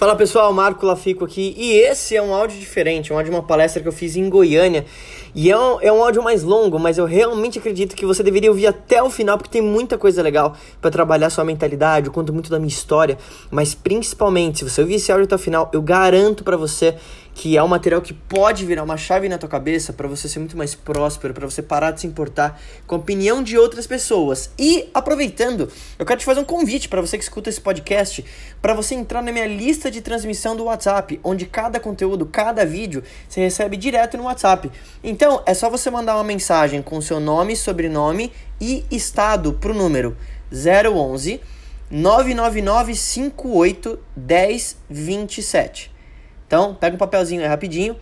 Fala pessoal, Marco Lafico aqui e esse é um áudio diferente, um áudio de uma palestra que eu fiz em Goiânia e é um, é um áudio mais longo, mas eu realmente acredito que você deveria ouvir até o final porque tem muita coisa legal para trabalhar sua mentalidade, eu conto muito da minha história, mas principalmente se você ouvir esse áudio até o final, eu garanto para você que é um material que pode virar uma chave na tua cabeça para você ser muito mais próspero, para você parar de se importar com a opinião de outras pessoas. E aproveitando, eu quero te fazer um convite para você que escuta esse podcast, para você entrar na minha lista de transmissão do WhatsApp, onde cada conteúdo, cada vídeo você recebe direto no WhatsApp. Então, é só você mandar uma mensagem com seu nome, sobrenome e estado pro número 011 999 58 1027. Então, pega um papelzinho aí rapidinho.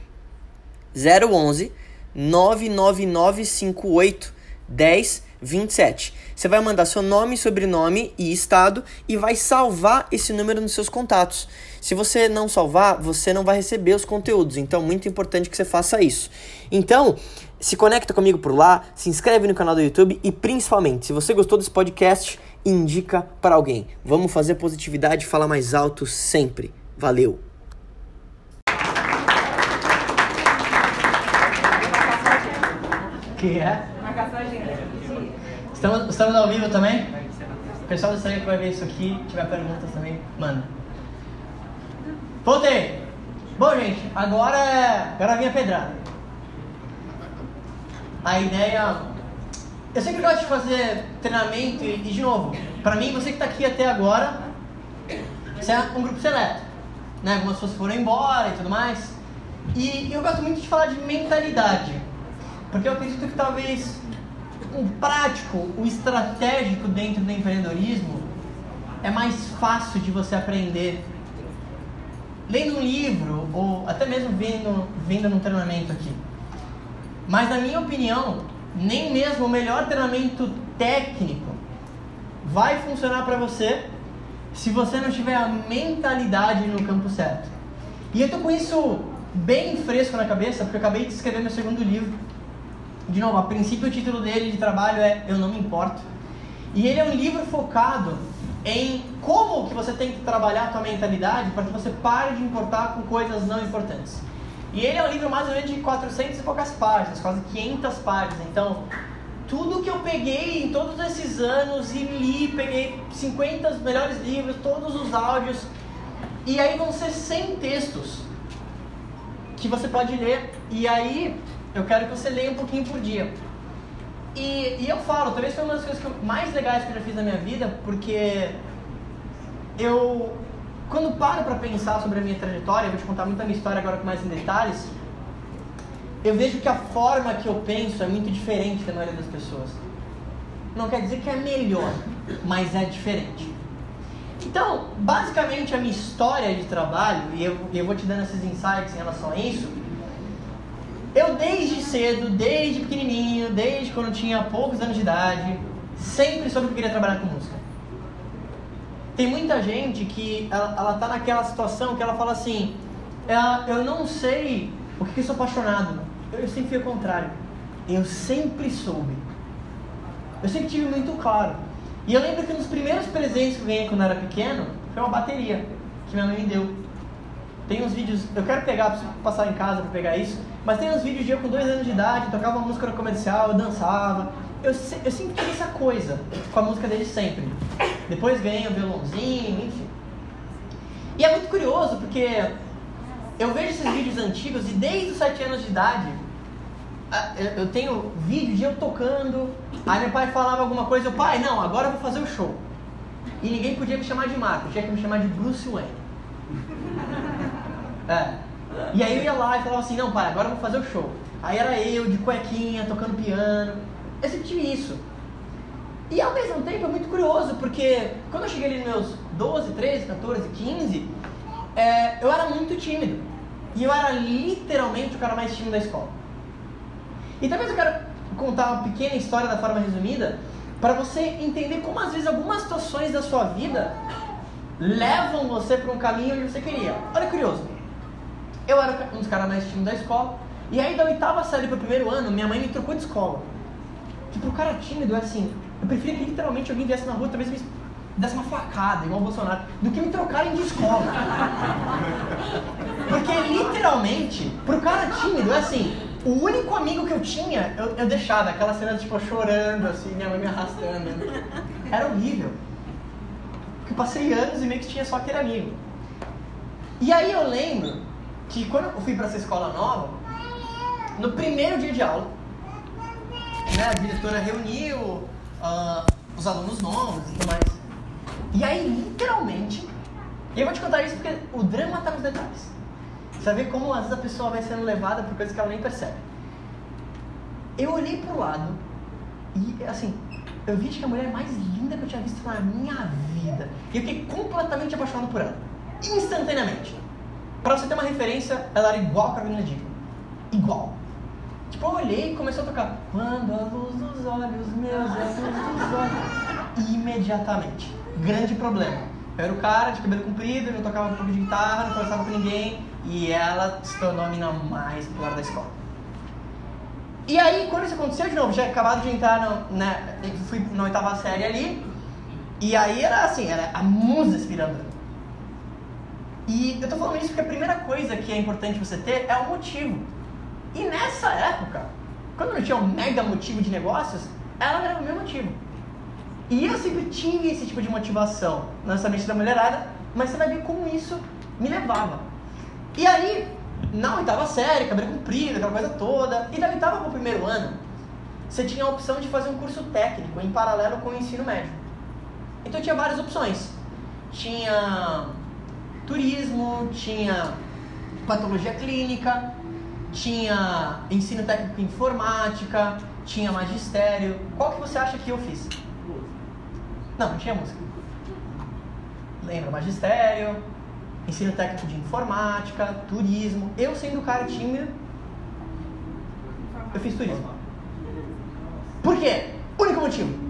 011 99958 1027. Você vai mandar seu nome, sobrenome e estado e vai salvar esse número nos seus contatos. Se você não salvar, você não vai receber os conteúdos. Então, muito importante que você faça isso. Então, se conecta comigo por lá, se inscreve no canal do YouTube e principalmente, se você gostou desse podcast, indica para alguém. Vamos fazer positividade falar mais alto sempre. Valeu. Que é? Marcar sua agenda. Estamos, estamos ao vivo também? O pessoal do Instagram que vai ver isso aqui, tiver perguntas também, manda. Voltei! Bom, gente, agora é. Agora vem a pedrada. A ideia. Eu sempre gosto de fazer treinamento e, e de novo, pra mim, você que tá aqui até agora, você é um grupo seleto. Né? Algumas pessoas foram embora e tudo mais. E eu gosto muito de falar de mentalidade. Porque eu acredito que talvez o prático, o estratégico dentro do empreendedorismo é mais fácil de você aprender lendo um livro ou até mesmo vindo, vindo num treinamento aqui. Mas na minha opinião, nem mesmo o melhor treinamento técnico vai funcionar para você se você não tiver a mentalidade no campo certo. E eu tô com isso bem fresco na cabeça, porque eu acabei de escrever meu segundo livro de novo, a princípio o título dele de trabalho é Eu Não Me Importo. E ele é um livro focado em como que você tem que trabalhar a tua mentalidade para que você pare de importar com coisas não importantes. E ele é um livro mais ou menos de 400 e poucas páginas, quase 500 páginas. Então, tudo que eu peguei em todos esses anos e li, peguei 50 melhores livros, todos os áudios, e aí vão ser 100 textos que você pode ler. E aí eu quero que você leia um pouquinho por dia. E, e eu falo, talvez foi uma das coisas eu, mais legais que eu já fiz na minha vida, porque eu, quando paro para pensar sobre a minha trajetória, vou te contar muito a minha história agora com mais em detalhes, eu vejo que a forma que eu penso é muito diferente da maioria das pessoas. Não quer dizer que é melhor, mas é diferente. Então, basicamente a minha história de trabalho, e eu, eu vou te dando esses insights em relação a isso, eu desde cedo, desde pequenininho, desde quando tinha poucos anos de idade, sempre soube que queria trabalhar com música. Tem muita gente que ela, ela tá naquela situação que ela fala assim, ela, eu não sei o que, que eu sou apaixonado. Eu, eu sempre fui o contrário. Eu sempre soube. Eu sempre tive muito claro. E eu lembro que um dos primeiros presentes que eu ganhei quando eu era pequeno foi uma bateria que minha mãe me deu. Tem uns vídeos, eu quero pegar, preciso passar em casa para pegar isso. Mas tem uns vídeos de eu com dois anos de idade, tocava música no comercial, eu dançava. Eu, eu sempre essa coisa com a música dele sempre. Depois ganhei o violãozinho, enfim. E é muito curioso porque eu vejo esses vídeos antigos e desde os sete anos de idade eu tenho vídeo de eu tocando. Aí meu pai falava alguma coisa, eu, pai, não, agora eu vou fazer o show. E ninguém podia me chamar de Marco, tinha que me chamar de Bruce Wayne. É. E aí eu ia lá e falava assim, não pai, agora eu vou fazer o show. Aí era eu de cuequinha, tocando piano. Eu sempre tive isso. E ao mesmo tempo é muito curioso, porque quando eu cheguei ali nos meus 12, 13, 14, 15, é, eu era muito tímido. E eu era literalmente o cara mais tímido da escola. E talvez eu quero contar uma pequena história da forma resumida, para você entender como às vezes algumas situações da sua vida levam você para um caminho onde você queria. Olha curioso. Eu era um dos caras mais tímidos da escola. E aí da oitava série pro primeiro ano, minha mãe me trocou de escola. Que pro cara tímido é assim, eu preferia que literalmente alguém viesse na rua talvez me desse uma facada, igual o Bolsonaro, do que me trocarem de escola. Porque literalmente, pro cara tímido, é assim, o único amigo que eu tinha, eu, eu deixava aquela cena tipo chorando, assim, minha mãe me arrastando. Era horrível. Porque eu passei anos e meio que tinha só aquele amigo. E aí eu lembro que quando eu fui para essa escola nova, no primeiro dia de aula, né, a diretora reuniu uh, os alunos novos e tudo mais. E aí, literalmente, e eu vou te contar isso porque o drama está nos detalhes. Você ver como às vezes a pessoa vai sendo levada por coisas que ela nem percebe. Eu olhei pro lado e, assim, eu vi que a mulher mais linda que eu tinha visto na minha vida. E eu fiquei completamente apaixonado por ela. Instantaneamente. Pra você ter uma referência, ela era igual a Carolina Dickman. Igual. Tipo, eu olhei e começou a tocar. Quando a luz dos olhos meus é luz dos olhos. Imediatamente. Grande problema. Eu era o cara de cabelo comprido, não tocava um pouco de guitarra, não conversava com ninguém. E ela se tornou a mina mais popular da escola. E aí, quando isso aconteceu de novo, já acabado de entrar, no, né, fui na oitava série ali, e aí era assim, era a musa inspirando. E eu tô falando isso porque a primeira coisa que é importante você ter é o motivo. E nessa época, quando não tinha um mega motivo de negócios, ela era o meu motivo. E eu sempre tive esse tipo de motivação, não necessariamente da mulherada, mas você vai ver como isso me levava. E aí, na oitava série, cabelo comprido, aquela coisa toda, e da oitava para o primeiro ano, você tinha a opção de fazer um curso técnico em paralelo com o ensino médio. Então tinha várias opções. Tinha turismo, tinha patologia clínica, tinha ensino técnico em informática, tinha magistério. Qual que você acha que eu fiz? Não, não tinha música. Lembra, magistério, ensino técnico de informática, turismo. Eu sendo cara tímido, eu fiz turismo. Por quê? Único motivo.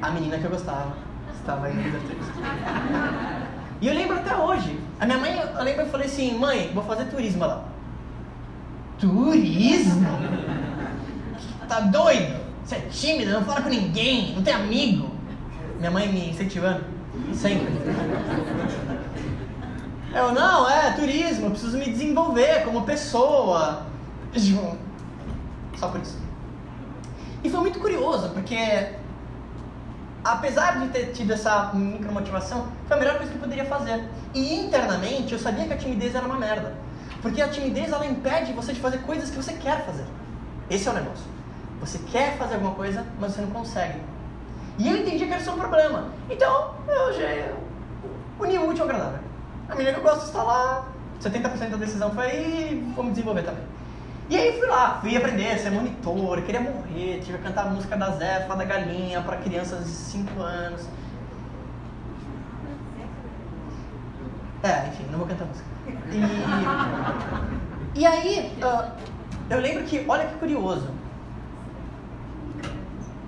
A menina que eu gostava estava aí no turismo. E eu lembro até hoje. A minha mãe, eu lembro, eu falei assim, mãe, vou fazer turismo lá. Turismo? Tá doido? Você é tímido, não fala com ninguém, não tem amigo. Minha mãe me incentivando, sempre. Eu, não, é turismo, eu preciso me desenvolver como pessoa. Só por isso. E foi muito curioso, porque apesar de ter tido essa micromotivação, foi a melhor coisa que eu poderia fazer. E internamente eu sabia que a timidez era uma merda. Porque a timidez ela impede você de fazer coisas que você quer fazer. Esse é o negócio. Você quer fazer alguma coisa, mas você não consegue. E eu entendi que era só um problema. Então, eu já uni o útil ao agradável. A menina que eu gosto está lá, 70% da decisão foi aí, vamos desenvolver também. E aí fui lá, fui aprender a ser monitor, queria morrer, tive que cantar a música da Zefa, da Galinha, para crianças de 5 anos. É, enfim, não vou cantar música. E, e aí, uh, eu lembro que, olha que curioso.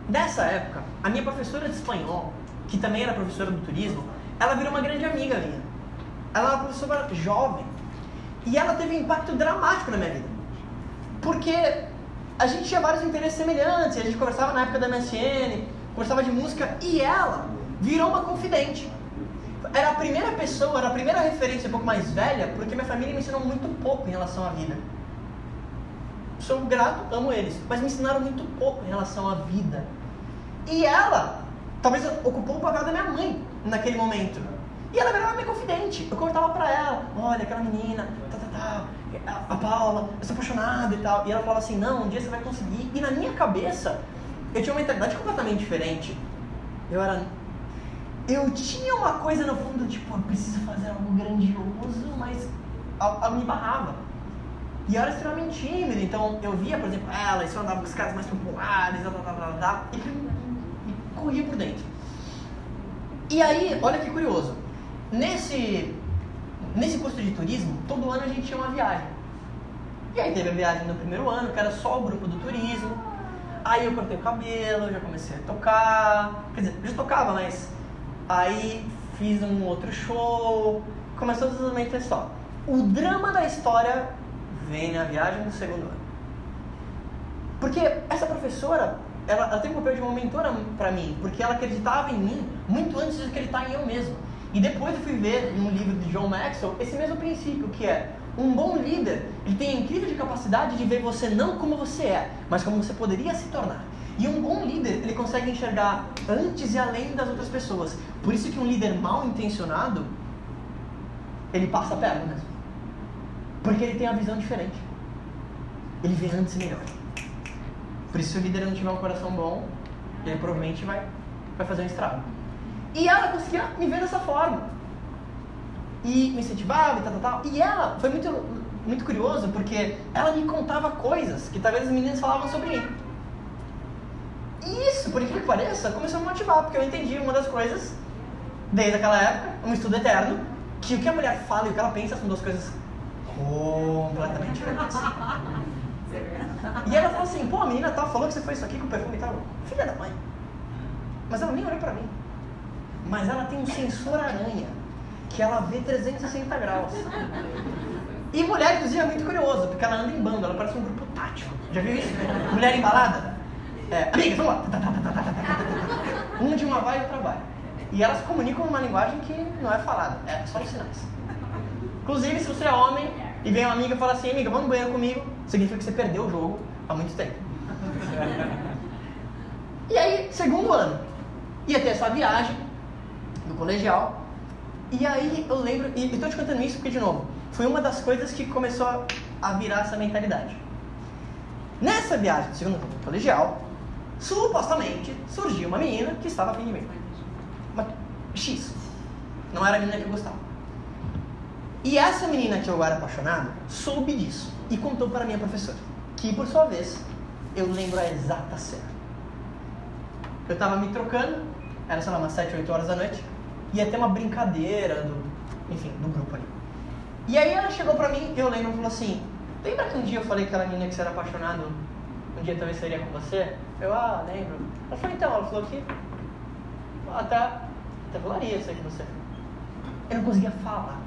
Nessa época, a minha professora de espanhol, que também era professora do turismo, ela virou uma grande amiga minha. Ela é uma professora jovem. E ela teve um impacto dramático na minha vida. Porque a gente tinha vários interesses semelhantes, a gente conversava na época da MSN, conversava de música, e ela virou uma confidente. Era a primeira pessoa, era a primeira referência um pouco mais velha, porque minha família me ensinou muito pouco em relação à vida. Sou grato, amo eles, mas me ensinaram muito pouco em relação à vida. E ela, talvez ocupou o papel da minha mãe naquele momento. E ela virava minha confidente. Eu contava pra ela, olha, aquela menina, tá, tá, tá, a, Paula, eu sou apaixonada e tal. E ela falava assim, não, um dia você vai conseguir. E na minha cabeça, eu tinha uma mentalidade completamente diferente. Eu era... Eu tinha uma coisa no fundo, tipo, eu preciso fazer algo grandioso, mas ela me barrava. E eu era extremamente tímido, então eu via, por exemplo, ela, e só andava com os caras mais populares, blá, blá, blá, blá, e me corria por dentro. E aí, olha que curioso, Nesse, nesse curso de turismo, todo ano a gente tinha uma viagem. E aí teve a viagem no primeiro ano, que era só o grupo do turismo. Aí eu cortei o cabelo, já comecei a tocar. Quer dizer, já tocava, mas aí fiz um outro show. Começou totalmente história. O drama da história vem na viagem do segundo ano. Porque essa professora, ela, ela tem um papel de uma mentora para mim, porque ela acreditava em mim muito antes de acreditar em eu mesmo. E depois eu fui ver num livro de John Maxwell esse mesmo princípio, que é um bom líder, ele tem a incrível capacidade de ver você não como você é, mas como você poderia se tornar. E um bom líder, ele consegue enxergar antes e além das outras pessoas. Por isso que um líder mal intencionado, ele passa a perna. Porque ele tem a visão diferente. Ele vê antes e melhor. Por isso, se o líder não tiver um coração bom, ele provavelmente vai, vai fazer um estrago. E ela conseguia me ver dessa forma. E me incentivava e tal, tal, tal. E ela foi muito, muito curioso porque ela me contava coisas que talvez as meninas falavam sobre mim. E isso, por incrível que pareça, começou a me motivar, porque eu entendi uma das coisas, desde aquela época, um estudo eterno, que o que a mulher fala e o que ela pensa são duas coisas completamente diferentes. E ela falou assim, pô, a menina tal falou que você fez isso aqui com perfume e tal. Filha da mãe. Mas ela nem olhou pra mim. Mas ela tem um sensor aranha, que ela vê 360 graus. E mulher, inclusive, é muito curiosa, porque ela anda em bando, ela parece um grupo tático. Já viu isso? Mulher embalada? É, amigas, vamos lá. Um de uma vai e outra vai. E elas comunicam uma linguagem que não é falada, é só os sinais. Inclusive, se você é homem e vem uma amiga e fala assim, amiga, vamos no banheiro comigo, significa que você perdeu o jogo há muito tempo. E aí, segundo ano, ia ter essa viagem do colegial. E aí eu lembro, e estou te contando isso porque, de novo, foi uma das coisas que começou a virar essa mentalidade. Nessa viagem do segundo colegial, supostamente surgiu uma menina que estava afim de mim. Uma X. Não era a menina que eu gostava. E essa menina que eu era apaixonado soube disso e contou para minha professora, que por sua vez eu lembro a exata cena. Eu estava me trocando, era sei lá umas 7, 8 horas da noite, ia ter uma brincadeira do, enfim, do grupo ali. E aí ela chegou pra mim, eu lembro, e falou assim: Lembra que um dia eu falei que aquela menina que você era apaixonado, um dia talvez seria com você? Eu, ah, lembro. Ela falou: Então, ela falou que até, até rolaria isso aí com você. Eu não conseguia falar.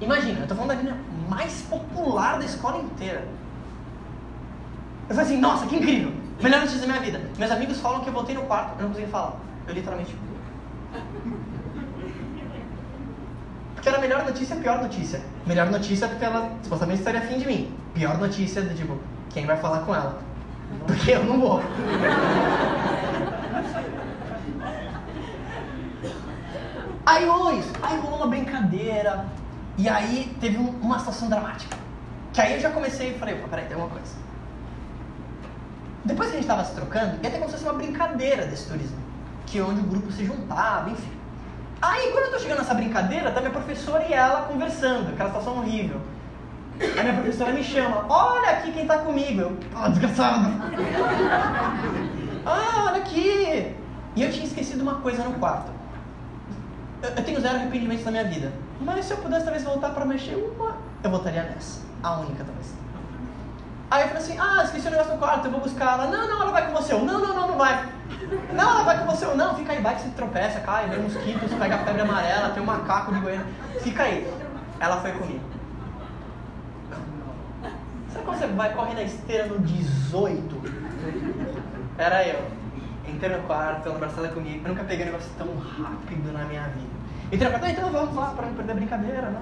Imagina, eu tô falando da menina mais popular da escola inteira. Eu falei assim, nossa, que incrível! Melhor notícia da minha vida. Meus amigos falam que eu voltei no quarto, eu não consegui falar. Eu literalmente. Porque era melhor notícia pior notícia. Melhor notícia porque ela supostamente estaria afim de mim. Pior notícia do tipo, quem vai falar com ela? Porque eu não vou. Aí rolou isso, aí rolou uma brincadeira, e aí teve um, uma situação dramática. Que aí eu já comecei e falei, peraí, tem uma coisa. Depois que a gente estava se trocando, ia ter como se fosse uma brincadeira desse turismo. Que é onde o grupo se juntava, enfim. Aí quando eu tô chegando nessa brincadeira, tá minha professora e ela conversando, aquela situação horrível. Aí minha professora me chama, olha aqui quem tá comigo. Eu, ah, desgraçado. ah, olha aqui. E eu tinha esquecido uma coisa no quarto eu, tenho zero arrependimentos na minha vida. Mas se eu pudesse talvez voltar para mexer uma, eu voltaria nessa. A única talvez. Aí eu falei assim, ah, esqueci o negócio no quarto, eu vou buscar ela. Não, não, ela vai com você. Eu, não, não, não, não vai. Não, ela vai com você. Eu, não, fica aí, vai que você tropeça, cai, vem mosquitos, pega a febre amarela, tem um macaco de goiânia. Fica aí. Ela foi comigo. Sabe quando você vai correr na esteira no 18? Era eu. Entrei no quarto, ela abraçada comigo. Eu nunca peguei um negócio tão rápido na minha vida. Entrei no quarto, então vamos lá para não perder a brincadeira, né?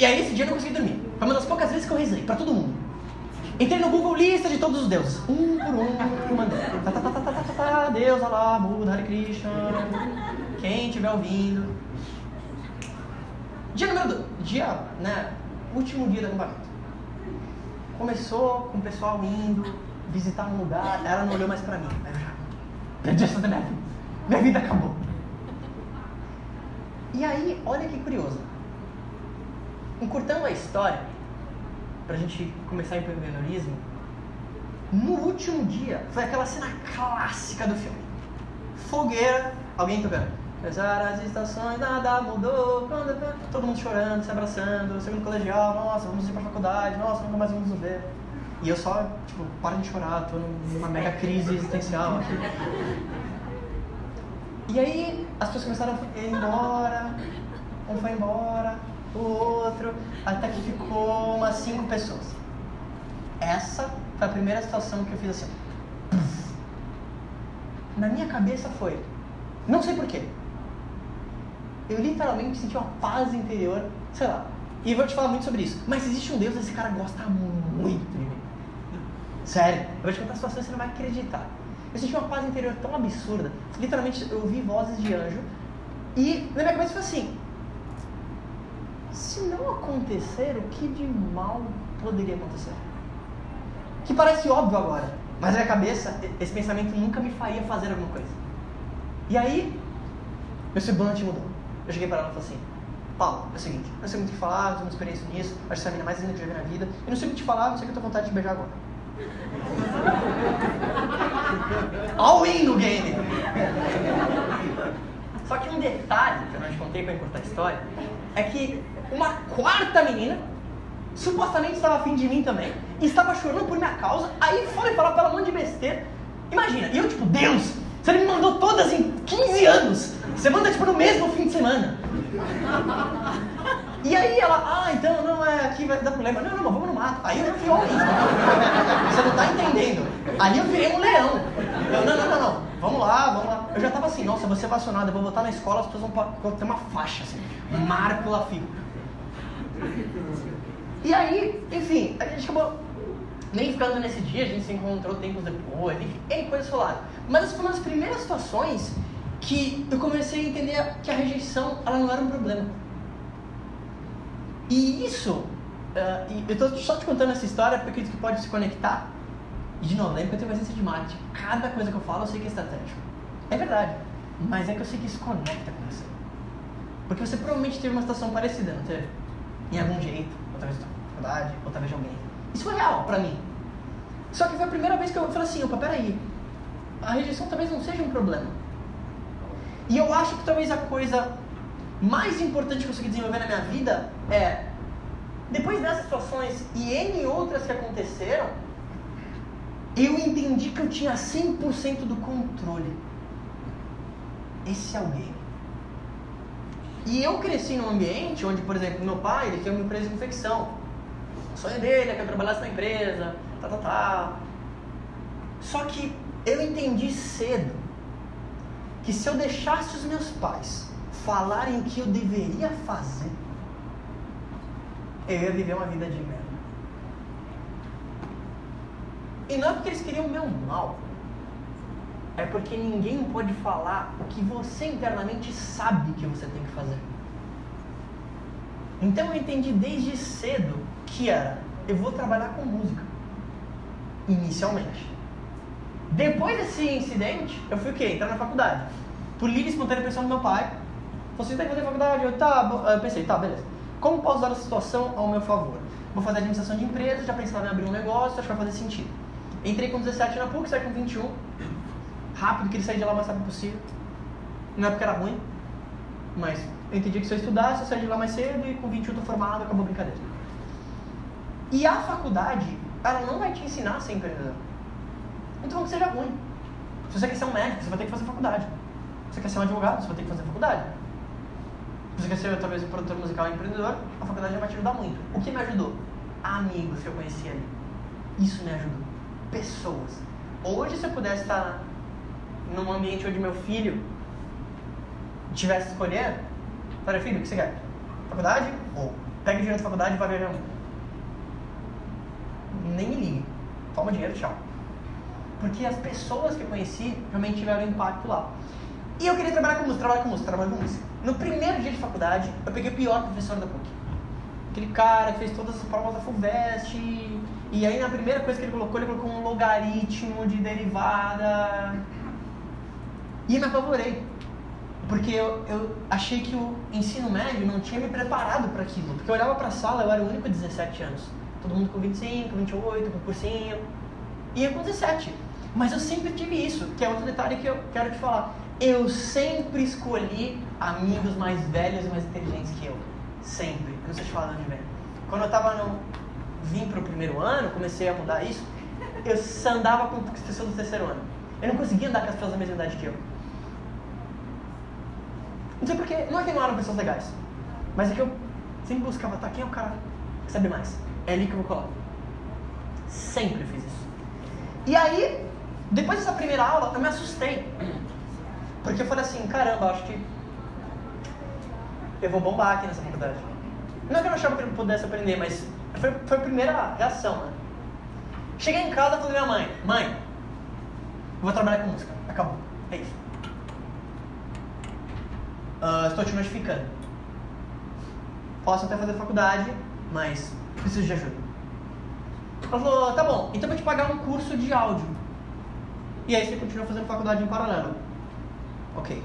E aí esse dia eu não consegui dormir. Foi uma das poucas vezes que eu rezei, pra todo mundo. Entrei no Google lista de todos os deuses. Um por um, mandei. Tá, tá, tá, tá, tá, Deus, Alá, Buda, Hare Krishna. Quem estiver ouvindo. Dia número 2. Dia, né? Último dia do acampamento. Começou com o pessoal indo visitar um lugar. Ela não olhou mais pra mim. Perdi essa minha vida. Minha vida acabou. E aí, olha que curioso. Encurtando a história, pra gente começar em empreendedorismo, no último dia, foi aquela cena clássica do filme. Fogueira, alguém tocando. Apesar as estações, nada mudou. Todo mundo chorando, se abraçando, segundo colegial, nossa, vamos ir pra faculdade, nossa, nunca mais vamos nos ver. E eu só, tipo, para de chorar, tô numa mega crise existencial aqui. E aí as pessoas começaram a ir embora, um foi embora, o outro, até que ficou umas cinco pessoas. essa foi a primeira situação que eu fiz assim. Na minha cabeça foi, não sei porquê. Eu literalmente senti uma paz interior, sei lá. E vou te falar muito sobre isso. Mas existe um Deus, esse cara gosta muito de mim. Sério, eu vou te contar situações que você não vai acreditar. Eu senti uma paz interior tão absurda. Literalmente, eu ouvi vozes de anjo. E na minha cabeça foi assim: se não acontecer, o que de mal poderia acontecer? Que parece óbvio agora, mas na minha cabeça, esse pensamento nunca me faria fazer alguma coisa. E aí, meu semblante mudou. Eu cheguei para ela e falei assim: Paulo, é o seguinte, eu não sei muito o que falar, não tenho experiência nisso, acho que essa é a menina mais linda que eu já vi na vida, eu não sei o que falar, não sei que eu tô com vontade de beijar agora. All in no game! Só que um detalhe que eu não te contei para encurtar a história é que uma quarta menina supostamente estava afim de mim também estava chorando por minha causa. Aí foi falar pela mão de besteira. Imagina, e eu tipo, Deus, você me mandou todas em 15 anos. Você manda tipo no mesmo fim de semana. E aí ela, ah, então não é aqui vai dar problema. Não, não, vamos no mato. Aí eu fui homem. Você não tá entendendo. Aí eu virei um leão. Eu, não, não, não, não. Vamos lá, vamos lá. Eu já tava assim, nossa, eu vou ser vacionado, eu vou botar na escola, as pessoas vão ter uma faixa assim. Marco Lafico. E aí, enfim, a gente acabou nem ficando nesse dia, a gente se encontrou tempos depois, enfim, e coisas rolaram. Mas essa foi uma das primeiras situações que eu comecei a entender que a rejeição, ela não era um problema. E isso, uh, eu estou só te contando essa história porque que pode se conectar. E de novo, lembra que eu tenho agência de marketing. Cada coisa que eu falo eu sei que é estratégico. É verdade, mas é que eu sei que isso conecta com você. Porque você provavelmente teve uma situação parecida, não teve? Em algum jeito, outra vez da faculdade, outra vez de alguém. Isso foi real pra mim. Só que foi a primeira vez que eu falei assim, opa, peraí, a rejeição talvez não seja um problema. E eu acho que talvez a coisa mais importante que eu consegui desenvolver na minha vida é, depois dessas situações e N outras que aconteceram, eu entendi que eu tinha 100% do controle. Esse é o game. E eu cresci num ambiente onde, por exemplo, meu pai, ele tinha uma empresa de infecção. O sonho dele é que eu trabalhasse na empresa, tá, tá, tá. Só que eu entendi cedo que se eu deixasse os meus pais falarem o que eu deveria fazer, eu ia viver uma vida de merda. E não é porque eles queriam o meu mal, é porque ninguém pode falar o que você internamente sabe que você tem que fazer. Então eu entendi desde cedo que era, eu vou trabalhar com música, inicialmente. Depois desse incidente, eu fui o quê? Entrar na faculdade. Por livre e espontânea pressão do meu pai. Assim, tem que fazer faculdade? Eu, tá, eu pensei, tá, beleza. Como posso usar a situação ao meu favor? Vou fazer administração de empresas, já pensava em abrir um negócio, acho que vai fazer sentido. Entrei com 17 na PUC, saí com 21. Rápido, queria sair de lá o mais rápido possível. Não é porque era ruim, mas eu entendi que se eu estudasse, eu saí de lá mais cedo e com 21 tô formado, acabou a brincadeira. E a faculdade, ela não vai te ensinar a ser empreendedor. Então que seja ruim. Se você quer ser um médico, você vai ter que fazer faculdade. Se você quer ser um advogado, você vai ter que fazer faculdade. Se você quer ser talvez um produtor musical e empreendedor, a faculdade já vai te ajudar muito. O que me ajudou? Amigos que eu conheci ali. Isso me ajudou. Pessoas. Hoje, se eu pudesse estar num ambiente onde meu filho tivesse que escolher, falei, filho, o que você quer? Faculdade? Ou pega dinheiro da faculdade e vai viajar muito. Nem ligue. Toma dinheiro, tchau. Porque as pessoas que eu conheci realmente tiveram impacto lá. E eu queria trabalhar com música, trabalhar com música, trabalhar com música. No primeiro dia de faculdade, eu peguei o pior professor da PUC. Aquele cara que fez todas as provas da FUVEST. E aí, na primeira coisa que ele colocou, ele colocou um logaritmo de derivada. E me apavorei. Porque eu, eu achei que o ensino médio não tinha me preparado para aquilo. Porque eu olhava para a sala, eu era o único de 17 anos. Todo mundo com 25, 28, com cursinho. E eu com 17. Mas eu sempre tive isso, que é outro detalhe que eu quero te falar. Eu sempre escolhi amigos mais velhos e mais inteligentes que eu. Sempre. Eu não sei te falar de onde vem. Quando eu tava no. vim pro primeiro ano, comecei a mudar isso, eu andava com as pessoas do terceiro ano. Eu não conseguia andar com as pessoas da mesma idade que eu. Não sei porque, não é que não eram pessoas legais, mas é que eu sempre buscava, tá, quem é o cara que sabe mais? É ali que eu vou colar. Sempre fiz isso. E aí, depois dessa primeira aula, eu me assustei. Porque eu falei assim, caramba, acho que eu vou bombar aqui nessa faculdade. Não é que eu não achava que eu pudesse aprender, mas foi, foi a primeira reação, né? Cheguei em casa e falei minha mãe, mãe, vou trabalhar com música. Acabou. É isso. Uh, estou te notificando. Posso até fazer faculdade, mas preciso de ajuda. Ela falou, tá bom, então vou te pagar um curso de áudio. E aí você continua fazendo faculdade em paralelo. Ok.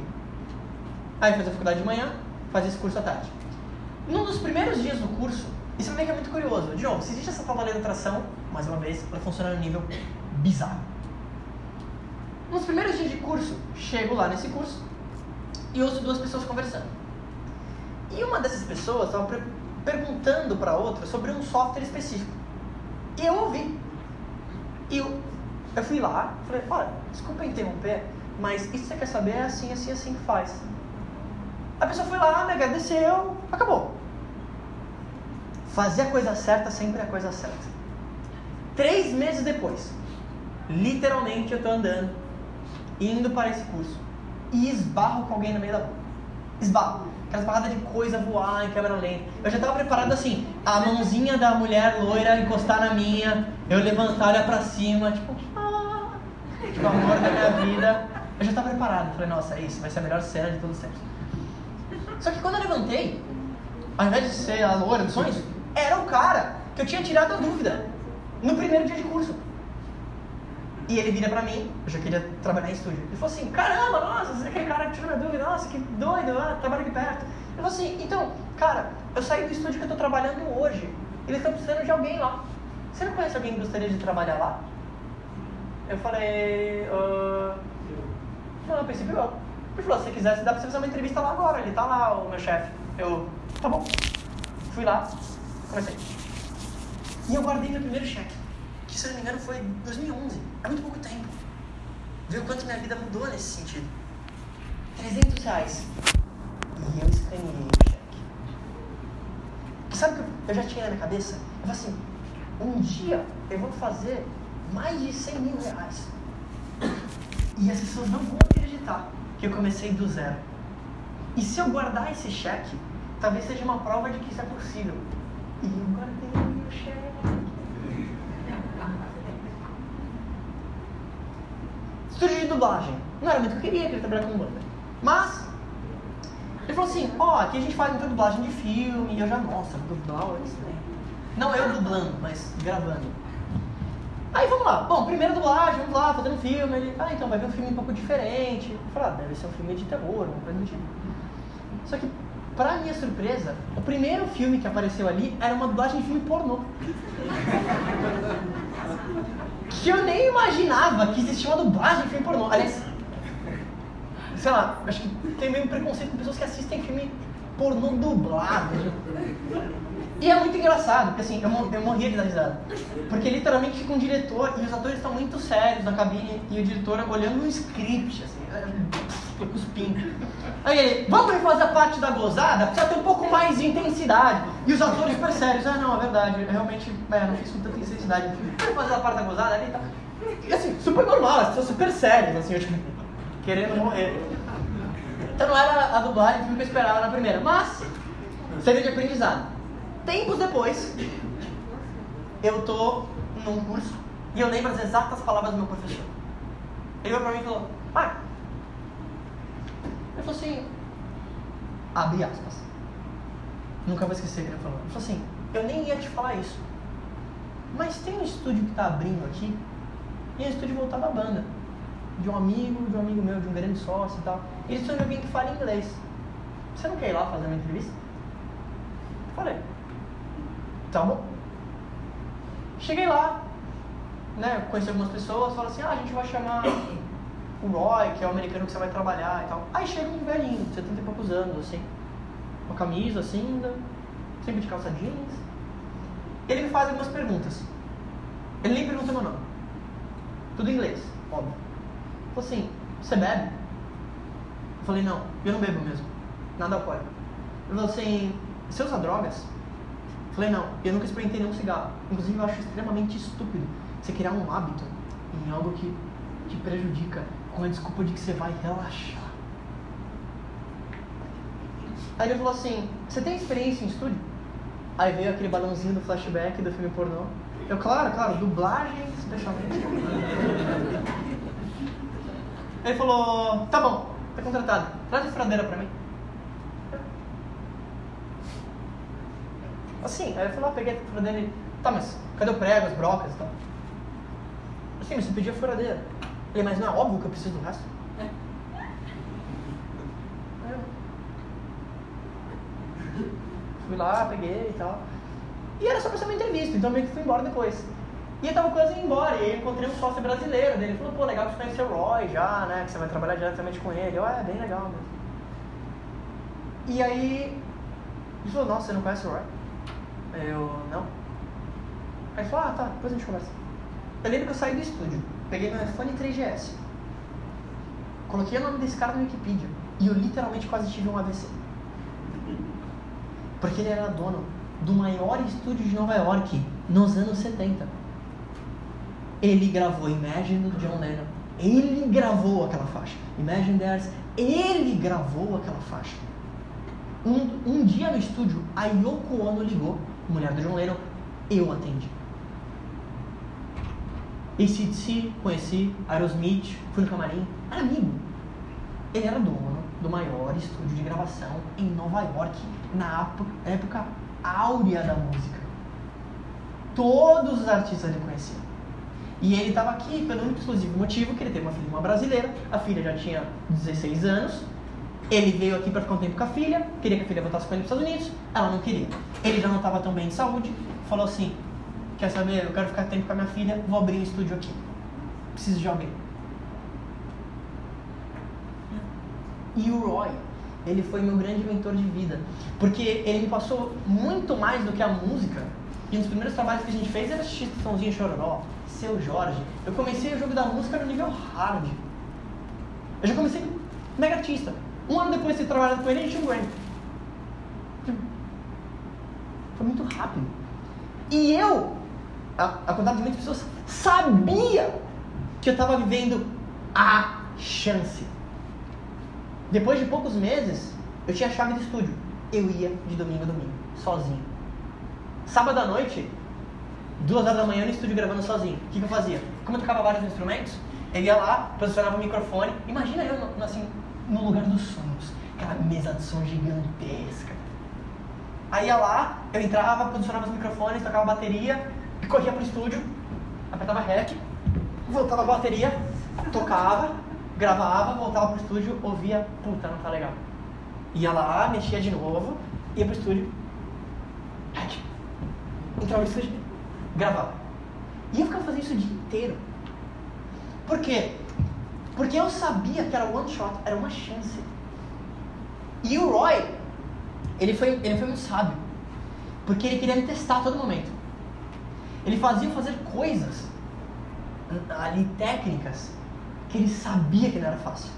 Aí faz a faculdade de manhã, faz esse curso à tarde. Num dos primeiros dias do curso, isso mim é muito curioso. De novo, se existe essa tal da atração, mais uma vez, ela funciona no nível bizarro. Nos primeiros dias de curso, chego lá nesse curso e ouço duas pessoas conversando. E uma dessas pessoas estava perguntando para outra sobre um software específico. E eu ouvi. E eu, eu fui lá, falei, olha, desculpa interromper, mas isso que você quer saber é assim, assim, assim que faz. A pessoa foi lá, me agradeceu, acabou. Fazer a coisa certa sempre é a coisa certa. Três meses depois, literalmente eu estou andando, indo para esse curso, e esbarro com alguém no meio da rua. Esbarro. Aquelas barradas de coisa voar em câmera lenta. Eu já estava preparado assim, a mãozinha da mulher loira encostar na minha, eu levantar, olhar pra cima, tipo, ah, tipo, amor da minha vida. Eu já estava preparado. Falei, nossa, é isso, vai ser a melhor cena de todos os tempos. Só que quando eu levantei, ao invés de ser a loira dos sonhos, era o cara que eu tinha tirado a dúvida no primeiro dia de curso. E ele vira pra mim, eu já queria trabalhar em estúdio. Ele falou assim: caramba, nossa, você é aquele cara que tirou minha dúvida, nossa, que doido, ah, trabalha aqui perto. Ele falou assim: então, cara, eu saí do estúdio que eu tô trabalhando hoje. Eles estão precisando de alguém lá. Você não conhece alguém que gostaria de trabalhar lá? Eu falei: uh... não, a princípio eu. Ele falou: se quiser, dá pra você fazer uma entrevista lá agora. Ele tá lá, o meu chefe. Eu, tá bom. Fui lá, comecei. E eu guardei meu primeiro cheque que se não me engano foi 2011. É muito pouco tempo. Viu quanto minha vida mudou nesse sentido? 300 reais. E eu escaneei o cheque. E sabe o que eu já tinha na minha cabeça? Eu falei assim, um dia eu vou fazer mais de 100 mil reais. E as pessoas não vão acreditar que eu comecei do zero. E se eu guardar esse cheque, talvez seja uma prova de que isso é possível. E eu guardei o cheque. Estúdio de dublagem. Não era muito o que eu queria, queria trabalhar com banda. Mas, ele falou assim, ó, oh, aqui a gente faz muita dublagem de filme, e eu já, nossa, dublar, isso aí. Não eu dublando, mas gravando. Aí vamos lá, bom, primeira dublagem, vamos lá, fazendo filme. Ele, ah, então vai ver um filme um pouco diferente. Eu falei, ah, deve ser um filme de terror, uma coisa do tipo. Só que, pra minha surpresa, o primeiro filme que apareceu ali era uma dublagem de filme pornô que eu nem imaginava que existia uma dublagem de filme pornô. Aliás, sei lá, acho que tem meio preconceito com pessoas que assistem filme pornô dublado. E é muito engraçado, porque assim, eu, eu morria de dar risada. Porque literalmente fica um diretor e os atores estão muito sérios na cabine e o diretor olhando um script, assim, cuspindo. Aí ele, vamos refazer a parte da gozada? Precisa ter um pouco mais de intensidade. E os atores super sérios, ah não, é verdade, realmente, é, não fiz com tanta intensidade. Vamos fazer a parte da gozada ali e tal. E assim, super normal, as pessoas super sérias, assim, eu, tipo, querendo morrer. Então não era a dublagem que eu esperava na primeira, mas serviu de aprendizado. Tempos depois, eu tô num curso e eu lembro as exatas palavras do meu professor. Ele veio pra mim e falou, pai, ele falou assim, abre aspas. Nunca vou esquecer que ele falou. Ele falou assim, eu nem ia te falar isso. Mas tem um estúdio que está abrindo aqui, e é um estúdio voltado à banda. De um amigo, de um amigo meu, de um grande sócio e tal. Eles precisam de alguém que fale inglês. Você não quer ir lá fazer uma entrevista? Falei, tá bom. Cheguei lá, né, conheci algumas pessoas, falaram assim, ah, a gente vai chamar o Roy, que é o americano que você vai trabalhar e tal. Aí chega um velhinho, 70 e poucos anos, assim, uma camisa assim, sempre de calça jeans. Ele me faz algumas perguntas. Ele nem pergunta meu nome. Tudo em inglês, óbvio. Falou assim, você bebe? Eu falei, não, eu não bebo mesmo. Nada pode. Ele falou assim, você usa drogas? Falei, não, eu nunca experimentei nenhum cigarro. Inclusive, eu acho extremamente estúpido você criar um hábito em algo que te prejudica com a desculpa de que você vai relaxar. Aí ele falou assim: Você tem experiência em estúdio? Aí veio aquele balãozinho do flashback do filme pornô. Eu, claro, claro, dublagem especialmente. ele falou: Tá bom, tá contratado. Traz a furadeira pra mim. Assim, aí eu fui lá, peguei a furadeira e. Tá, mas cadê o prego, as brocas e tal? Assim, mas você pediu a furadeira. Ele, mas não é óbvio que eu preciso do resto? Eu Fui lá, peguei e tal. E era só pra ser uma entrevista, então meio que fui embora depois. E eu tava quase indo embora, e aí encontrei um sócio brasileiro dele. Ele falou, pô, legal que você conhece o Roy já, né? Que você vai trabalhar diretamente com ele. Eu, é, bem legal mesmo. E aí, ele falou, nossa, você não conhece o Roy? Eu, não. Aí ele falou, ah, tá, depois a gente conversa. Eu lembro que eu saí do estúdio, peguei meu iPhone 3GS, coloquei o nome desse cara no Wikipedia, e eu literalmente quase tive um AVC. Porque ele era dono do maior estúdio de Nova York nos anos 70. Ele gravou Imagine do John Lennon. Ele gravou aquela faixa. Imagine There's. Ele gravou aquela faixa. Um, um dia no estúdio, a Yoko Ono ligou, mulher do John Lennon, eu atendi. ACDC, conheci, Aerosmith, fui no camarim, era amigo. Ele era dono do maior estúdio de gravação em Nova York, na época áurea da música. Todos os artistas ele conheciam. E ele estava aqui pelo único exclusivo motivo que ele teve uma filha uma brasileira, a filha já tinha 16 anos, ele veio aqui para ficar um tempo com a filha, queria que a filha voltasse com ele para os Estados Unidos, ela não queria. Ele já não estava tão bem de saúde, falou assim, quer saber, eu quero ficar tempo com a minha filha, vou abrir um estúdio aqui. Preciso de alguém. E o Roy, ele foi meu grande mentor de vida. Porque ele me passou muito mais do que a música. E um dos primeiros trabalhos que a gente fez era assistir Sonzinho Chororó, Seu Jorge. Eu comecei o jogo da música no nível hard. Eu já comecei mega artista. Um ano depois de ter trabalhado com ele, a gente tinha um. Foi muito rápido. E eu, a, a quantidade de muitas pessoas, sabia que eu estava vivendo a chance. Depois de poucos meses, eu tinha a chave do estúdio. Eu ia de domingo a domingo, sozinho. Sábado à noite, duas horas da manhã no estúdio gravando sozinho. O que, que eu fazia? Como eu tocava vários instrumentos, eu ia lá, posicionava o microfone. Imagina eu, assim, no lugar dos sonhos. Aquela mesa de som gigantesca. Aí ia lá, eu entrava, posicionava os microfones, tocava bateria, corria pro estúdio, apertava REC, voltava a bateria, tocava, gravava, voltava pro estúdio, ouvia, puta, não tá legal. Ia lá, mexia de novo, ia pro estúdio, REC, entrava no estúdio, gravava. E eu ficava fazendo isso o dia inteiro. Por quê? Porque eu sabia que era one shot, era uma chance. E o Roy, ele foi, ele foi muito sábio. Porque ele queria me testar a todo momento. Ele fazia fazer coisas ali técnicas que ele sabia que não era fácil.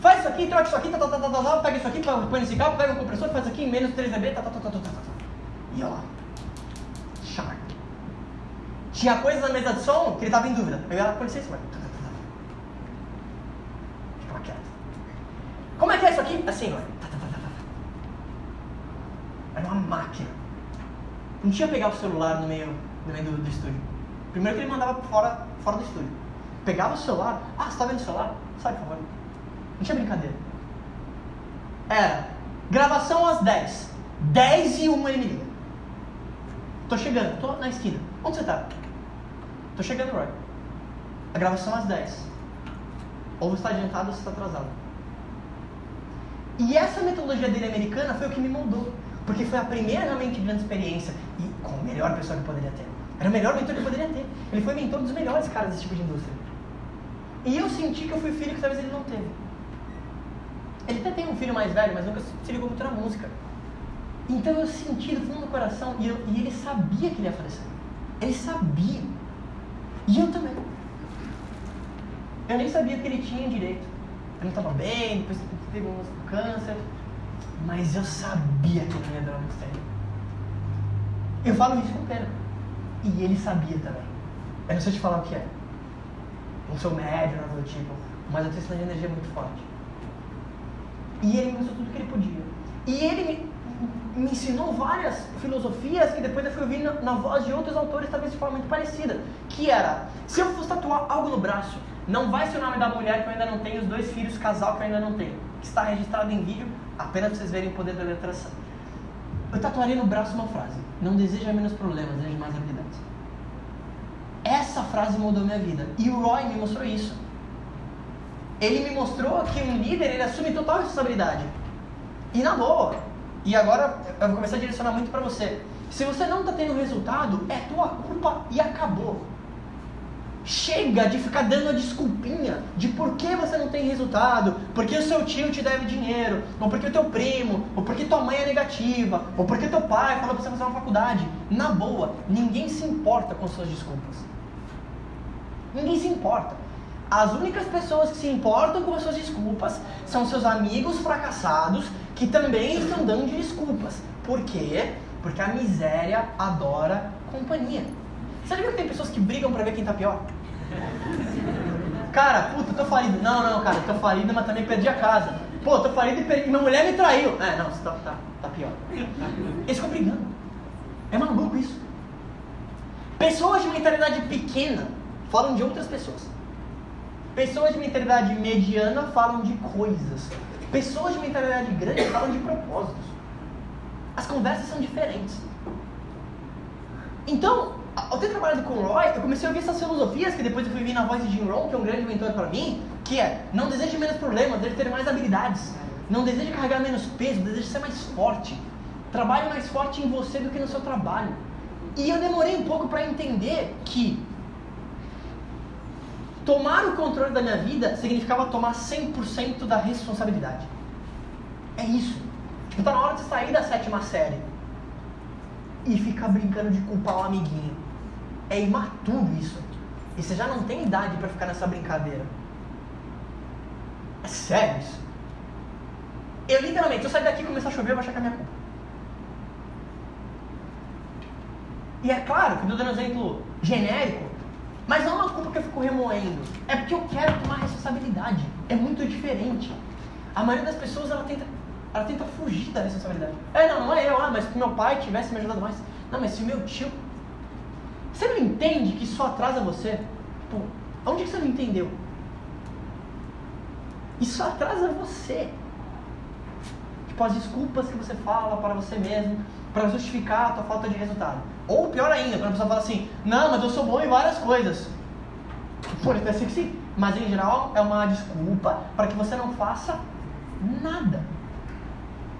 Faz isso aqui, troca isso aqui, tá, tá, tá, tá, tá, pega isso aqui, põe nesse cabo, pega o compressor, faz aqui menos 3 dB, tá, tá, tá, tá, tá, tá, tá. E ó lá. Tinha coisas na mesa de som que ele tava em dúvida. Eu ia com licença, mas... Ficava quieto. Como é que é isso aqui? Assim. Tá, tá, tá, tá, tá. Era uma máquina. Não tinha pegar o celular no meio, meio do, do estúdio. Primeiro que ele mandava fora, fora do estúdio. Pegava o celular. Ah, você tá vendo o celular? Sai, por favor. Não tinha brincadeira. Era gravação às 10. 10 e 1 ele me liga. Tô chegando, tô na esquina. Onde você tá? Tô chegando, Roy. A gravação às 10. Ou você está adiantado ou você está atrasado. E essa metodologia dele americana foi o que me moldou. Porque foi a primeira realmente grande experiência. E com a melhor pessoa que poderia ter. Era o melhor mentor que poderia ter. Ele foi mentor dos melhores caras desse tipo de indústria. E eu senti que eu fui filho que talvez ele não teve. Ele até tem um filho mais velho, mas nunca se ligou muito na música. Então eu senti do fundo do coração, e, eu, e ele sabia que ele ia falecer. Ele sabia. E eu também. Eu nem sabia que ele tinha direito. Eu não estava bem, depois teve um câncer. Mas eu sabia que ele ia durar muito tempo. Eu falo isso com Pedro. E ele sabia também. Eu não sei te falar o que é. Não sou médio, nada do tipo. Mas eu tenho essa energia muito forte. E ele me mostrou tudo que ele podia. E ele me, me ensinou várias filosofias que depois eu fui ouvir na, na, voz de outros autores, talvez de forma muito parecida. Que era, se eu fosse tatuar algo no braço, não vai ser o nome da mulher que eu ainda não tenho, os dois filhos, casal que eu ainda não tenho. Que está registrado em vídeo, apenas para vocês verem o poder da letração. Eu tatuaria no braço uma frase. Não deseja menos problemas, deseja mais habilidades. Essa frase mudou minha vida. E o Roy me mostrou isso. Ele me mostrou que um líder, ele assume total responsabilidade. E na boa. E agora eu vou começar a direcionar muito para você. Se você não está tendo resultado, é tua culpa e acabou. Chega de ficar dando a desculpinha de por que você não tem resultado, porque o seu tio te deve dinheiro, ou porque o teu primo, ou porque tua mãe é negativa, ou porque teu pai falou para você fazer uma faculdade. Na boa, ninguém se importa com suas desculpas. Ninguém se importa. As únicas pessoas que se importam com as suas desculpas são seus amigos fracassados que também estão dando de desculpas. Por quê? Porque a miséria adora companhia. Você já viu que tem pessoas que brigam pra ver quem tá pior? Cara, puta, tô falido. Não, não, cara, tô falido, mas também perdi a casa. Pô, tô falido e perdi. Minha mulher me traiu. É, não, tá, tá, tá pior. Eles ficam brigando. É maluco isso. Pessoas de mentalidade pequena falam de outras pessoas. Pessoas de mentalidade mediana falam de coisas. Pessoas de mentalidade grande falam de propósitos. As conversas são diferentes. Então, ao ter trabalhado com o Roy, eu comecei a ouvir essas filosofias que depois eu fui vir na voz de Jim Rohn, que é um grande mentor para mim, que é, não deseje menos problemas, deseje ter mais habilidades. Não deseje carregar menos peso, deseje ser mais forte. Trabalhe mais forte em você do que no seu trabalho. E eu demorei um pouco para entender que tomar o controle da minha vida significava tomar 100% da responsabilidade. É isso. Tá na hora de sair da sétima série e ficar brincando de culpar o amiguinho. É imaturo isso. E você já não tem idade para ficar nessa brincadeira. É sério isso. Eu literalmente, eu sair daqui e começar a chover, eu vou achar que é minha culpa. E é claro que eu estou dando um exemplo genérico, mas não é uma culpa que eu fico remoendo. É porque eu quero tomar responsabilidade. É muito diferente. A maioria das pessoas ela tenta, ela tenta fugir da responsabilidade. É, não, não é eu. Ah, mas se meu pai tivesse me ajudado mais. Não, mas se o meu tio. Você não entende que isso atrasa você? Pô, onde que você não entendeu? Isso atrasa você. Tipo, as desculpas que você fala para você mesmo, para justificar a tua falta de resultado. Ou pior ainda, quando a pessoa fala assim, não, mas eu sou bom em várias coisas. Pode até ser que sim, mas em geral é uma desculpa para que você não faça nada.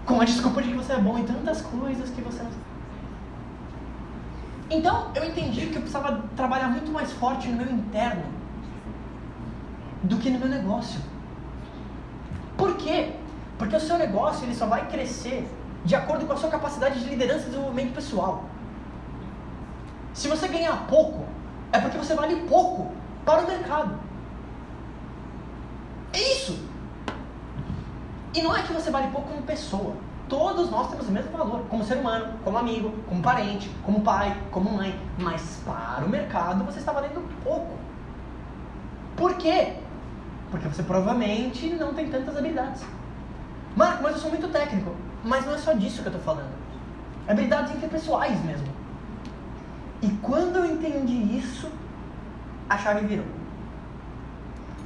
Com a desculpa de que você é bom em tantas coisas que você não Então eu entendi que eu precisava trabalhar muito mais forte no meu interno do que no meu negócio. Por quê? Porque o seu negócio ele só vai crescer de acordo com a sua capacidade de liderança e desenvolvimento pessoal. Se você ganhar pouco, é porque você vale pouco para o mercado. É isso. E não é que você vale pouco como pessoa. Todos nós temos o mesmo valor, como ser humano, como amigo, como parente, como pai, como mãe. Mas para o mercado você está valendo pouco. Por quê? Porque você provavelmente não tem tantas habilidades. Marco, mas eu sou muito técnico. Mas não é só disso que eu estou falando. Habilidades interpessoais mesmo. E quando eu entendi isso, a chave virou.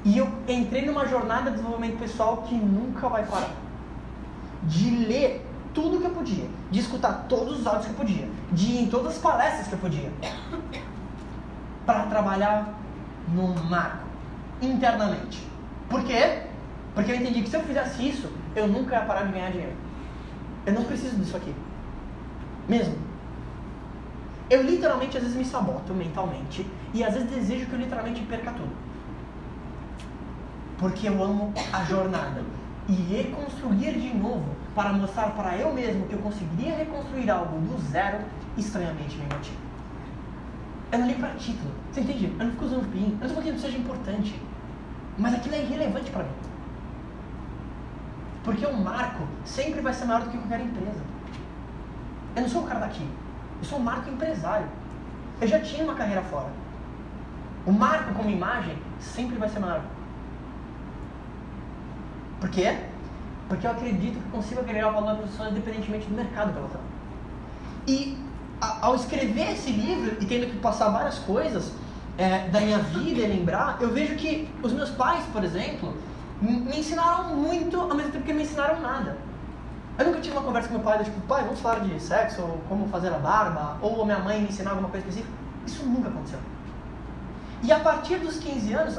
E eu entrei numa jornada de desenvolvimento pessoal que nunca vai parar. De ler tudo que eu podia, de escutar todos os áudios que eu podia, de ir em todas as palestras que eu podia, para trabalhar no marco, internamente. Por quê? Porque eu entendi que se eu fizesse isso, eu nunca ia parar de ganhar dinheiro. Eu não preciso disso aqui. Mesmo. Eu literalmente às vezes me saboto mentalmente e às vezes desejo que eu literalmente perca tudo. Porque eu amo a jornada. E reconstruir de novo para mostrar para eu mesmo que eu conseguiria reconstruir algo do zero, estranhamente me motiva. Eu não ligo para título, você entende? Eu não fico usando PIN, eu não estou falando que não seja importante. Mas aquilo é irrelevante para mim. Porque o marco sempre vai ser maior do que qualquer empresa. Eu não sou o cara daqui. Eu sou um Marco empresário. Eu já tinha uma carreira fora. O Marco como imagem sempre vai ser maior. Por quê? Porque eu acredito que consigo agregar valor as pessoas independentemente do mercado que elas estão. E a, ao escrever esse livro e tendo que passar várias coisas é, da minha vida e lembrar, eu vejo que os meus pais, por exemplo, me ensinaram muito ao mesmo tempo que me ensinaram nada. Eu nunca tive uma conversa com meu pai, tipo, pai, vamos falar de sexo, ou como fazer a barba, ou a minha mãe me ensinar alguma coisa específica. Isso nunca aconteceu. E a partir dos 15 anos,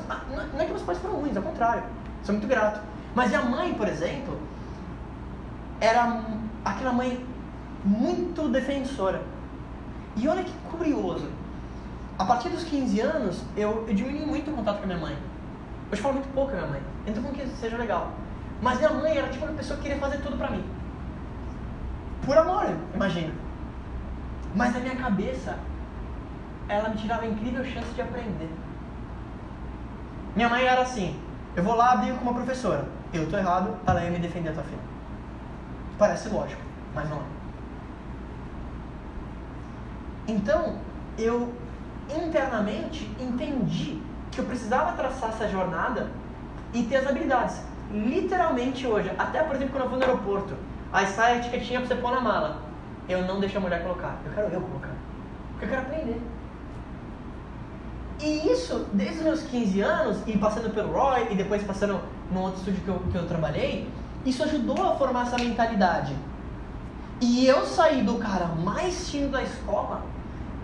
não é que meus pais foram ruins, ao contrário, sou muito grato. Mas minha mãe, por exemplo, era aquela mãe muito defensora. E olha que curioso. A partir dos 15 anos, eu, eu diminui muito o contato com a minha mãe. Eu falo muito pouco com a minha mãe. Então, com que seja legal. Mas minha mãe era tipo uma pessoa que queria fazer tudo pra mim. Por amor, imagina. Mas na minha cabeça, ela me tirava a incrível chance de aprender. Minha mãe era assim: eu vou lá, brigo com uma professora. Eu tô errado, ela ia me defender a tua filha. Parece lógico, mas não é. Então, eu internamente entendi que eu precisava traçar essa jornada e ter as habilidades. Literalmente hoje, até por exemplo quando eu vou no aeroporto, aí sai a etiquetinha pra você pôr na mala. Eu não deixo a mulher colocar, eu quero eu colocar. Porque eu quero aprender. E isso, desde os meus 15 anos, e passando pelo Roy, e depois passando no outro estúdio que eu, que eu trabalhei, isso ajudou a formar essa mentalidade. E eu saí do cara mais tímido da escola,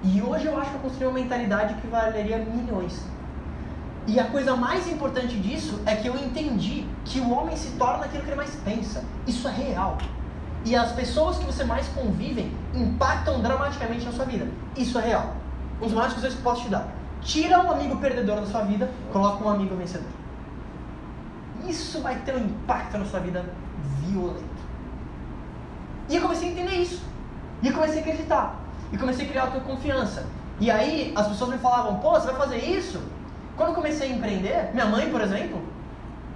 e hoje eu acho que eu construí uma mentalidade que valeria milhões. E a coisa mais importante disso é que eu entendi que o homem se torna aquilo que ele mais pensa. Isso é real. E as pessoas que você mais convivem impactam dramaticamente na sua vida. Isso é real. Um dos maiores conselhos que eu posso te dar. Tira um amigo perdedor da sua vida, coloca um amigo vencedor. Isso vai ter um impacto na sua vida violento. E eu comecei a entender isso. E eu comecei a acreditar. E comecei a criar autoconfiança. E aí as pessoas me falavam, pô, você vai fazer isso? Quando eu comecei a empreender, minha mãe, por exemplo,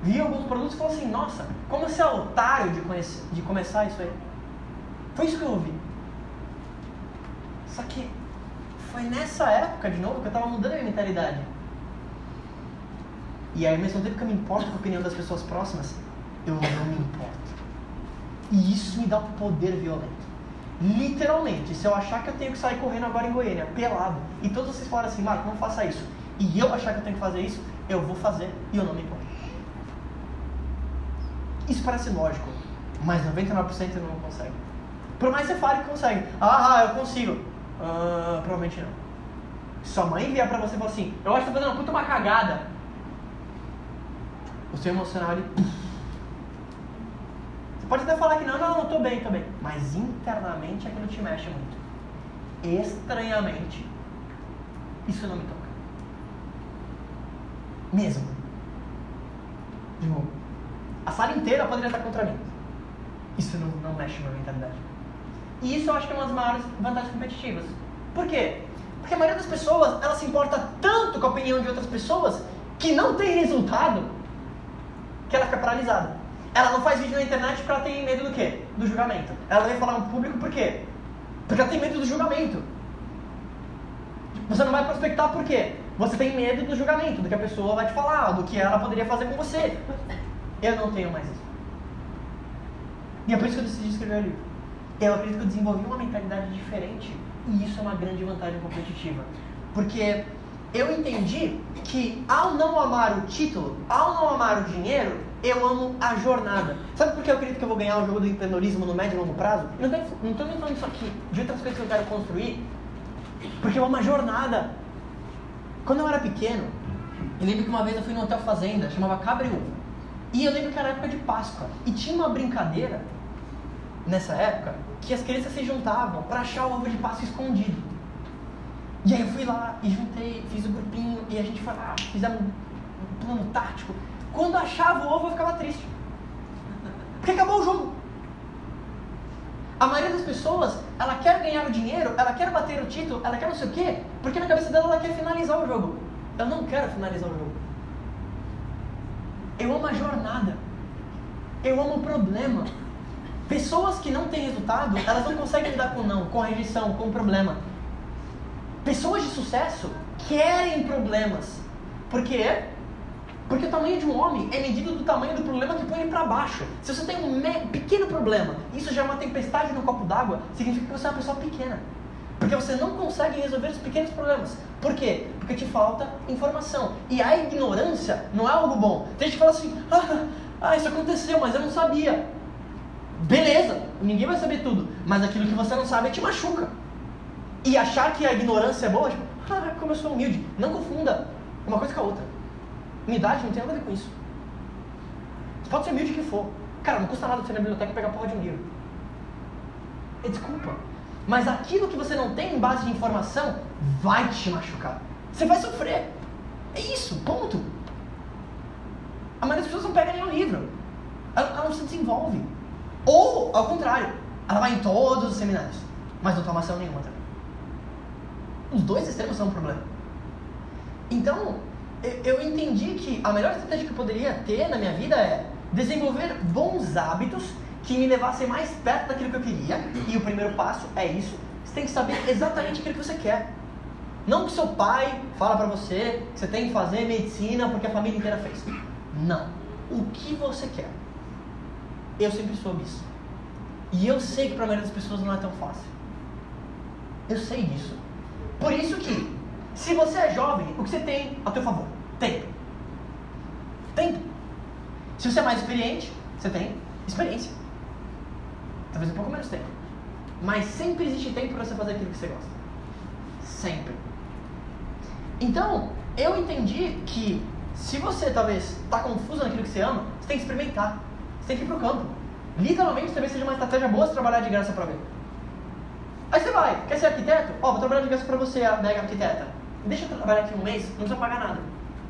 via alguns produtos e falou assim, nossa, como você é otário de, conhecer, de começar isso aí. Foi isso que eu ouvi. Só que foi nessa época, de novo, que eu estava mudando a minha mentalidade. E aí, ao mesmo tempo que eu me importo com a opinião das pessoas próximas, eu não me importo. E isso me dá um poder violento. Literalmente, se eu achar que eu tenho que sair correndo agora em Goiânia, pelado, e todos vocês falaram assim, Marco, não faça isso, e eu achar que eu tenho que fazer isso, eu vou fazer e eu não me importo. Isso parece lógico, mas 99% não consegue. Por mais que você fale que consegue. Ah, ah eu consigo. Uh, provavelmente não. Sua mãe vier pra você e falar assim, eu acho que tá fazendo uma puta uma cagada. O seu emocional ele. Você pode até falar que não, não, não, tô bem, tô bem. Mas internamente aquilo te mexe muito. Estranhamente, isso não me toca. Mesmo. De novo. A sala inteira poderia estar contra mim. Isso não, não mexe na minha mentalidade. E isso eu acho que é uma das maiores vantagens competitivas. Por quê? Porque a maioria das pessoas, ela se importa tanto com a opinião de outras pessoas que não tem resultado que ela fica paralisada. Ela não faz vídeo na internet porque ela tem medo do quê? Do julgamento. Ela vem falar no público por quê? Porque ela tem medo do julgamento. Você não vai prospectar por quê? Você tem medo do julgamento, do que a pessoa vai te falar, do que ela poderia fazer com você. Eu não tenho mais isso. E é por isso que eu decidi escrever o livro eu acredito que eu desenvolvi uma mentalidade diferente e isso é uma grande vantagem competitiva. Porque eu entendi que ao não amar o título, ao não amar o dinheiro, eu amo a jornada. Sabe por que eu acredito que eu vou ganhar o jogo do empreendedorismo no médio e longo prazo? Eu não estou nem falando isso aqui, de outras coisas que eu quero construir, porque eu amo a jornada. Quando eu era pequeno, eu lembro que uma vez eu fui num hotel fazenda, chamava Cabriú. E eu lembro que era época de Páscoa. E tinha uma brincadeira, nessa época, que as crianças se juntavam para achar o ovo de Páscoa escondido. E aí eu fui lá e juntei, fiz o grupinho e a gente foi lá, fizemos um plano tático. Quando achava o ovo eu ficava triste. Porque acabou o jogo. A maioria das pessoas, ela quer ganhar o dinheiro, ela quer bater o título, ela quer não sei o quê, porque na cabeça dela ela quer finalizar o jogo. Eu não quero finalizar o jogo. Eu amo a jornada. Eu amo o problema. Pessoas que não têm resultado, elas não conseguem lidar com não, com a rejeição, com o problema. Pessoas de sucesso querem problemas. Por quê? Porque o tamanho de um homem é medido do tamanho do problema que põe ele para baixo. Se você tem um pequeno problema, isso já é uma tempestade no copo d'água, significa que você é uma pessoa pequena. Porque você não consegue resolver os pequenos problemas. Por quê? Porque te falta informação. E a ignorância não é algo bom. Tem gente que fala assim: ah, ah, isso aconteceu, mas eu não sabia. Beleza, ninguém vai saber tudo. Mas aquilo que você não sabe te machuca. E achar que a ignorância é boa, tipo, ah, como eu sou humilde. Não confunda uma coisa com a outra. Humildade não tem nada a ver com isso. Você pode ser humilde que for. Cara, não custa nada você ir na biblioteca e pegar porra de um livro. É desculpa. Mas aquilo que você não tem em base de informação vai te machucar. Você vai sofrer. É isso, ponto. A maioria das pessoas não pega nenhum livro. Ela, ela não se desenvolve. Ou, ao contrário, ela vai em todos os seminários, mas não toma ação nenhuma também. Os dois extremos são um problema. Então, eu entendi que a melhor estratégia que eu poderia ter na minha vida é desenvolver bons hábitos que me levassem mais perto daquilo que eu queria. E o primeiro passo é isso. Você tem que saber exatamente aquilo que você quer. Não que seu pai fala para você que você tem que fazer medicina porque a família inteira fez. Não. O que você quer. Eu sempre soube isso. E eu sei que para a maioria das pessoas não é tão fácil. Eu sei disso. Por isso que se você é jovem, o que você tem a teu favor? Tempo. Tempo. Se você é mais experiente, você tem experiência. Talvez um pouco menos tempo. Mas sempre existe tempo para você fazer aquilo que você gosta. Sempre. Então, eu entendi que se você talvez está confuso naquilo que você ama, você tem que experimentar. Você tem que ir pro campo. Literalmente, talvez seja uma estratégia boa você trabalhar de graça para ver. Aí você vai, quer ser arquiteto? Ó, oh, vou trabalhar de graça para você, a mega arquiteta. Deixa eu trabalhar aqui um mês, não precisa pagar nada.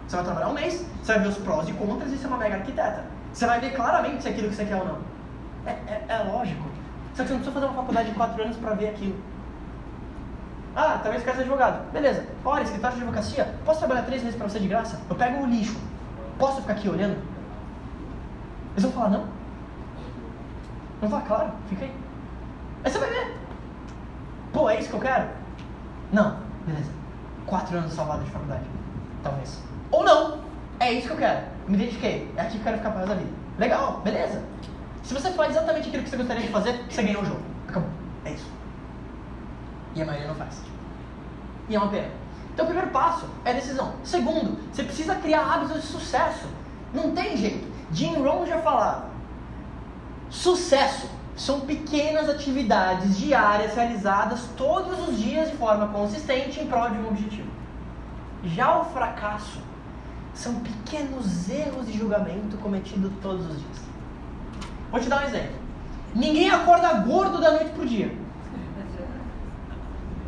Você vai trabalhar um mês, você vai ver os prós e contras e ser uma mega arquiteta. Você vai ver claramente se é aquilo que você quer ou não. É, é, é lógico. Só que você não precisa fazer uma faculdade de 4 anos para ver aquilo. Ah, talvez quer ser advogado. Beleza. Olha, escritório de advocacia, posso trabalhar 3 meses para você de graça? Eu pego o lixo. Posso ficar aqui olhando? Eles vão falar não? Vão falar, claro, fica aí. Aí você vai ver. Pô, é isso que eu quero? Não. Beleza quatro anos salvado de faculdade. Talvez. Ou não. É isso que eu quero. Me dediquei. É aqui que eu quero ficar para da vida. Legal, beleza. Se você faz exatamente aquilo que você gostaria de fazer, você ganhou o jogo. Acabou. É isso. E a maioria não faz. E é uma pena. Então, o primeiro passo é decisão. Segundo, você precisa criar hábitos de sucesso. Não tem jeito. Jim Rohn já falava. Sucesso são pequenas atividades diárias realizadas todos os dias de forma consistente em prol de um objetivo. Já o fracasso são pequenos erros de julgamento cometidos todos os dias. Vou te dar um exemplo. Ninguém acorda gordo da noite pro dia.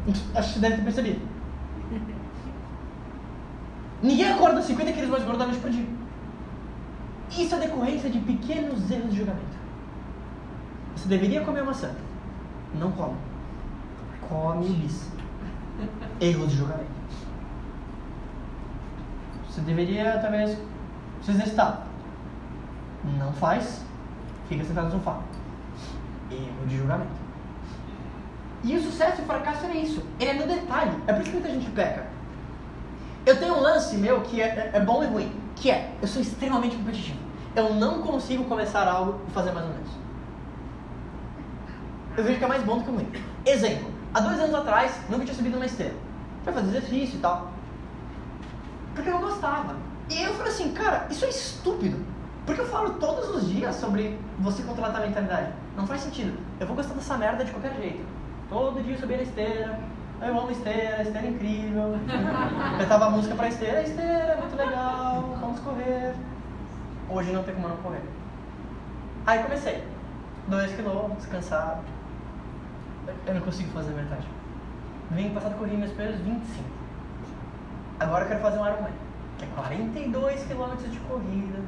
Acho que você deve ter percebido. Ninguém acorda 50 quilos mais gordo da noite pro dia. Isso é decorrência de pequenos erros de julgamento. Você deveria comer maçã. Não come. Come o bis. Erro de julgamento. Você deveria, talvez, se exercitar. Não faz. Fica sentado no sofá. Erro de julgamento. E o sucesso e o fracasso é isso. Ele é no detalhe. É por isso que muita gente peca. Eu tenho um lance meu que é, é, é bom e ruim. Que é, eu sou extremamente competitivo. Eu não consigo começar algo e fazer mais ou menos eu vejo que é mais bom do que ruim. Exemplo, há dois anos atrás, nunca tinha subido numa esteira. Pra fazer exercício e tal. Porque eu gostava. E eu falei assim, cara, isso é estúpido. Porque eu falo todos os dias sobre você contratar a mentalidade. Não faz sentido. Eu vou gostar dessa merda de qualquer jeito. Todo dia eu subia na esteira. Eu amo esteira, esteira é incrível. Cantava música pra esteira, esteira, muito legal, vamos correr. Hoje não tem como não correr. Aí comecei. Dois quilômetros, cansado eu não consigo fazer metade. No ano passado corri meus primeiros 25. Agora eu quero fazer um Ironman, que é 42 km de corrida,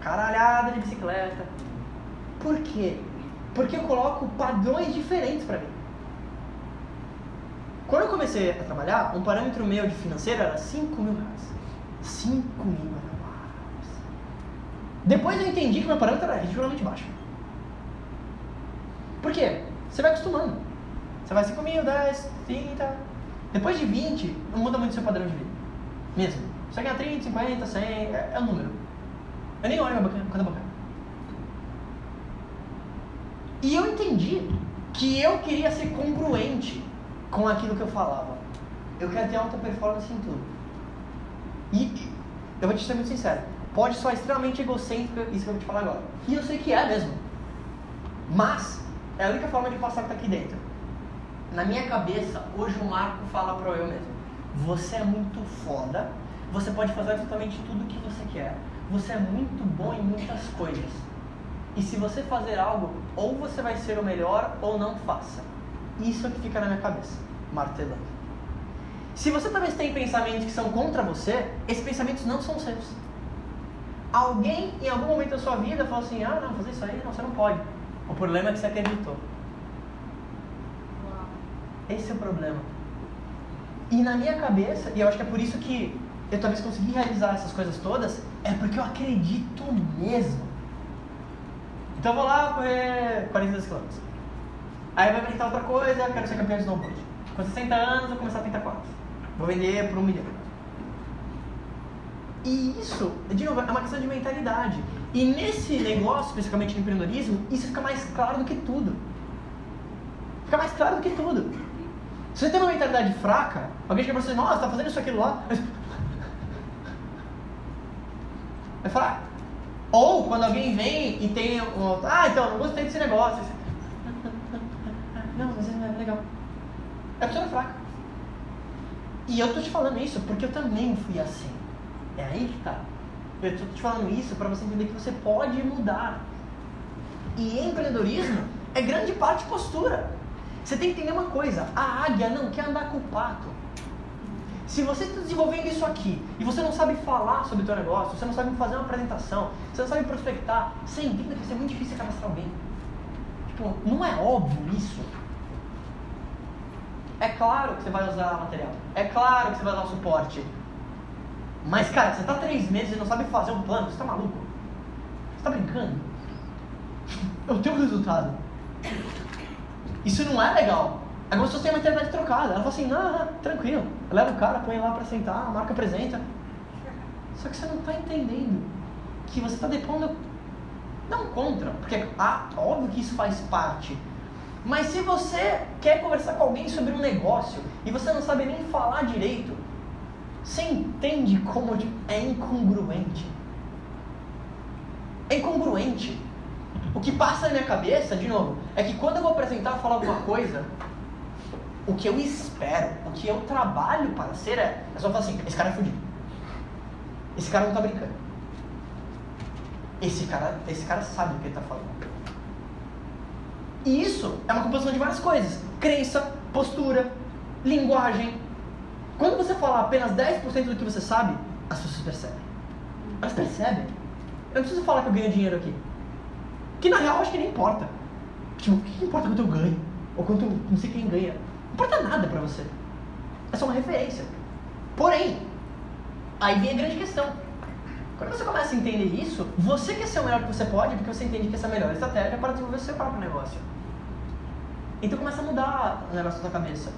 caralhada de bicicleta. Por quê? Porque eu coloco padrões diferentes para mim. Quando eu comecei a trabalhar, um parâmetro meu de financeiro era 5 mil reais. 5 mil reais. Depois eu entendi que meu parâmetro era ridiculamente baixo. Por quê? Você vai acostumando. Você vai 5 mil, 10, 30. Depois de 20, não muda muito o seu padrão de vida. Mesmo. Você ganha 30, 50, 100, é, é o número. Eu nem olho minha conta bancária. E eu entendi que eu queria ser congruente com aquilo que eu falava. Eu quero ter alta performance em tudo. E eu vou te ser muito sincero, pode soar extremamente egocêntrico isso que eu vou te falar agora. E eu sei que é mesmo. Mas é a única forma de passar que tá aqui dentro. Na minha cabeça, hoje o Marco fala para eu mesmo: você é muito foda, você pode fazer absolutamente tudo o que você quer, você é muito bom em muitas coisas. E se você fazer algo, ou você vai ser o melhor ou não faça. Isso é o que fica na minha cabeça, martelando. Se você talvez tem pensamentos que são contra você, esses pensamentos não são seus. Alguém em algum momento da sua vida falou assim: ah, não, fazer isso aí, não, você não pode. O problema é que você acreditou. Esse é o problema. E na minha cabeça, e eu acho que é por isso que eu talvez consegui realizar essas coisas todas, é porque eu acredito mesmo. Então eu vou lá correr 42 km. Aí vai tentar outra coisa, eu quero ser campeão de snowboard. Com 60 anos eu vou começar a tentar 4. Vou vender por um milhão. E isso, de novo, é uma questão de mentalidade. E nesse negócio, especificamente no empreendedorismo, isso fica mais claro do que tudo. Fica mais claro do que tudo. Se você tem uma mentalidade fraca, alguém chega pra você, nossa, tá fazendo isso aquilo lá. Vai falar. Ou quando alguém vem e tem um. Ah, então, não gostei desse negócio. Não, mas é legal. É pessoa fraca. E eu tô te falando isso porque eu também fui assim. É aí que tá. Eu tô te falando isso para você entender que você pode mudar. E empreendedorismo é grande parte postura. Você tem que entender uma coisa: a águia não quer andar com o pato. Se você está desenvolvendo isso aqui e você não sabe falar sobre o seu negócio, você não sabe fazer uma apresentação, você não sabe prospectar, você entende que vai ser muito difícil cadastrar alguém. Tipo, não é óbvio isso. É claro que você vai usar material. É claro que você vai o suporte. Mas, cara, você está três meses e não sabe fazer um plano, você está maluco? Você está brincando? Eu tenho um resultado. Isso não é legal. Se você tem uma internet trocada. Ela fala assim, não, não, tranquilo. Leva o cara, põe lá para sentar, marca apresenta. Só que você não está entendendo que você está depondo não contra, porque ah, óbvio que isso faz parte mas se você quer conversar com alguém sobre um negócio e você não sabe nem falar direito, você entende como é incongruente. É incongruente. O que passa na minha cabeça, de novo, é que quando eu vou apresentar, falar alguma coisa, o que eu espero, o que eu trabalho para ser é, é só falar assim, esse cara é fudido. Esse cara não tá brincando. Esse cara, esse cara sabe o que ele tá falando. E isso é uma composição de várias coisas: crença, postura, linguagem. Quando você falar apenas 10% do que você sabe, as pessoas percebem. Elas percebem. Eu não preciso falar que eu ganho dinheiro aqui. Que na real acho que nem importa. Tipo, o que importa quanto eu ganho? Ou quanto não sei quem ganha? Não importa nada pra você. É só uma referência. Porém, aí vem a grande questão. Quando você começa a entender isso, você quer ser o melhor que você pode porque você entende que essa é a melhor estratégia para desenvolver o seu próprio negócio. Então começa a mudar o negócio da sua cabeça.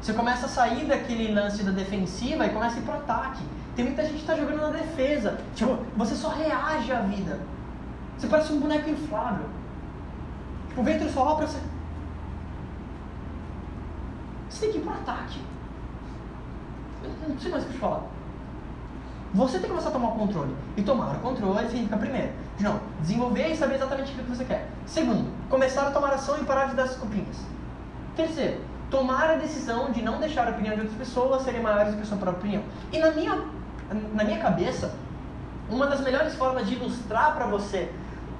Você começa a sair daquele lance da defensiva e começa a ir pro ataque. Tem muita gente que está jogando na defesa. Tipo, você só reage à vida. Você parece um boneco inflável. Tipo, o vento sopra, você. Você tem que ir pro ataque. Eu não sei mais o que te falar. Você tem que começar a tomar o controle. E tomar o controle significa, primeiro, novo, desenvolver e saber exatamente o que você quer. Segundo, começar a tomar ação e parar de dar desculpinhas. Terceiro, tomar a decisão de não deixar a opinião de outras pessoas serem maiores do que a sua própria opinião. E na minha, na minha cabeça, uma das melhores formas de ilustrar para você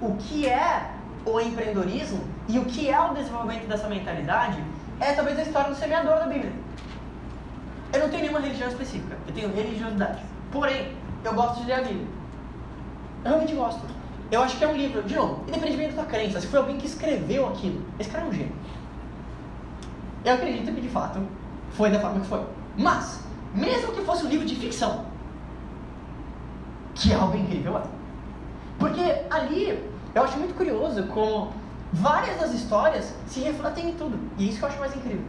o que é o empreendedorismo e o que é o desenvolvimento dessa mentalidade é talvez a história do semeador da Bíblia. Eu não tenho nenhuma religião específica, eu tenho religiosidade. Porém, eu gosto de ler a Bíblia. Eu realmente gosto. Eu acho que é um livro, de novo, independentemente da crença, se foi alguém que escreveu aquilo, esse cara é um gênio. Eu acredito que de fato foi da forma que foi. Mas, mesmo que fosse um livro de ficção, que algo incrível é. Porque ali eu acho muito curioso como várias das histórias se refletem em tudo. E isso que eu acho mais incrível.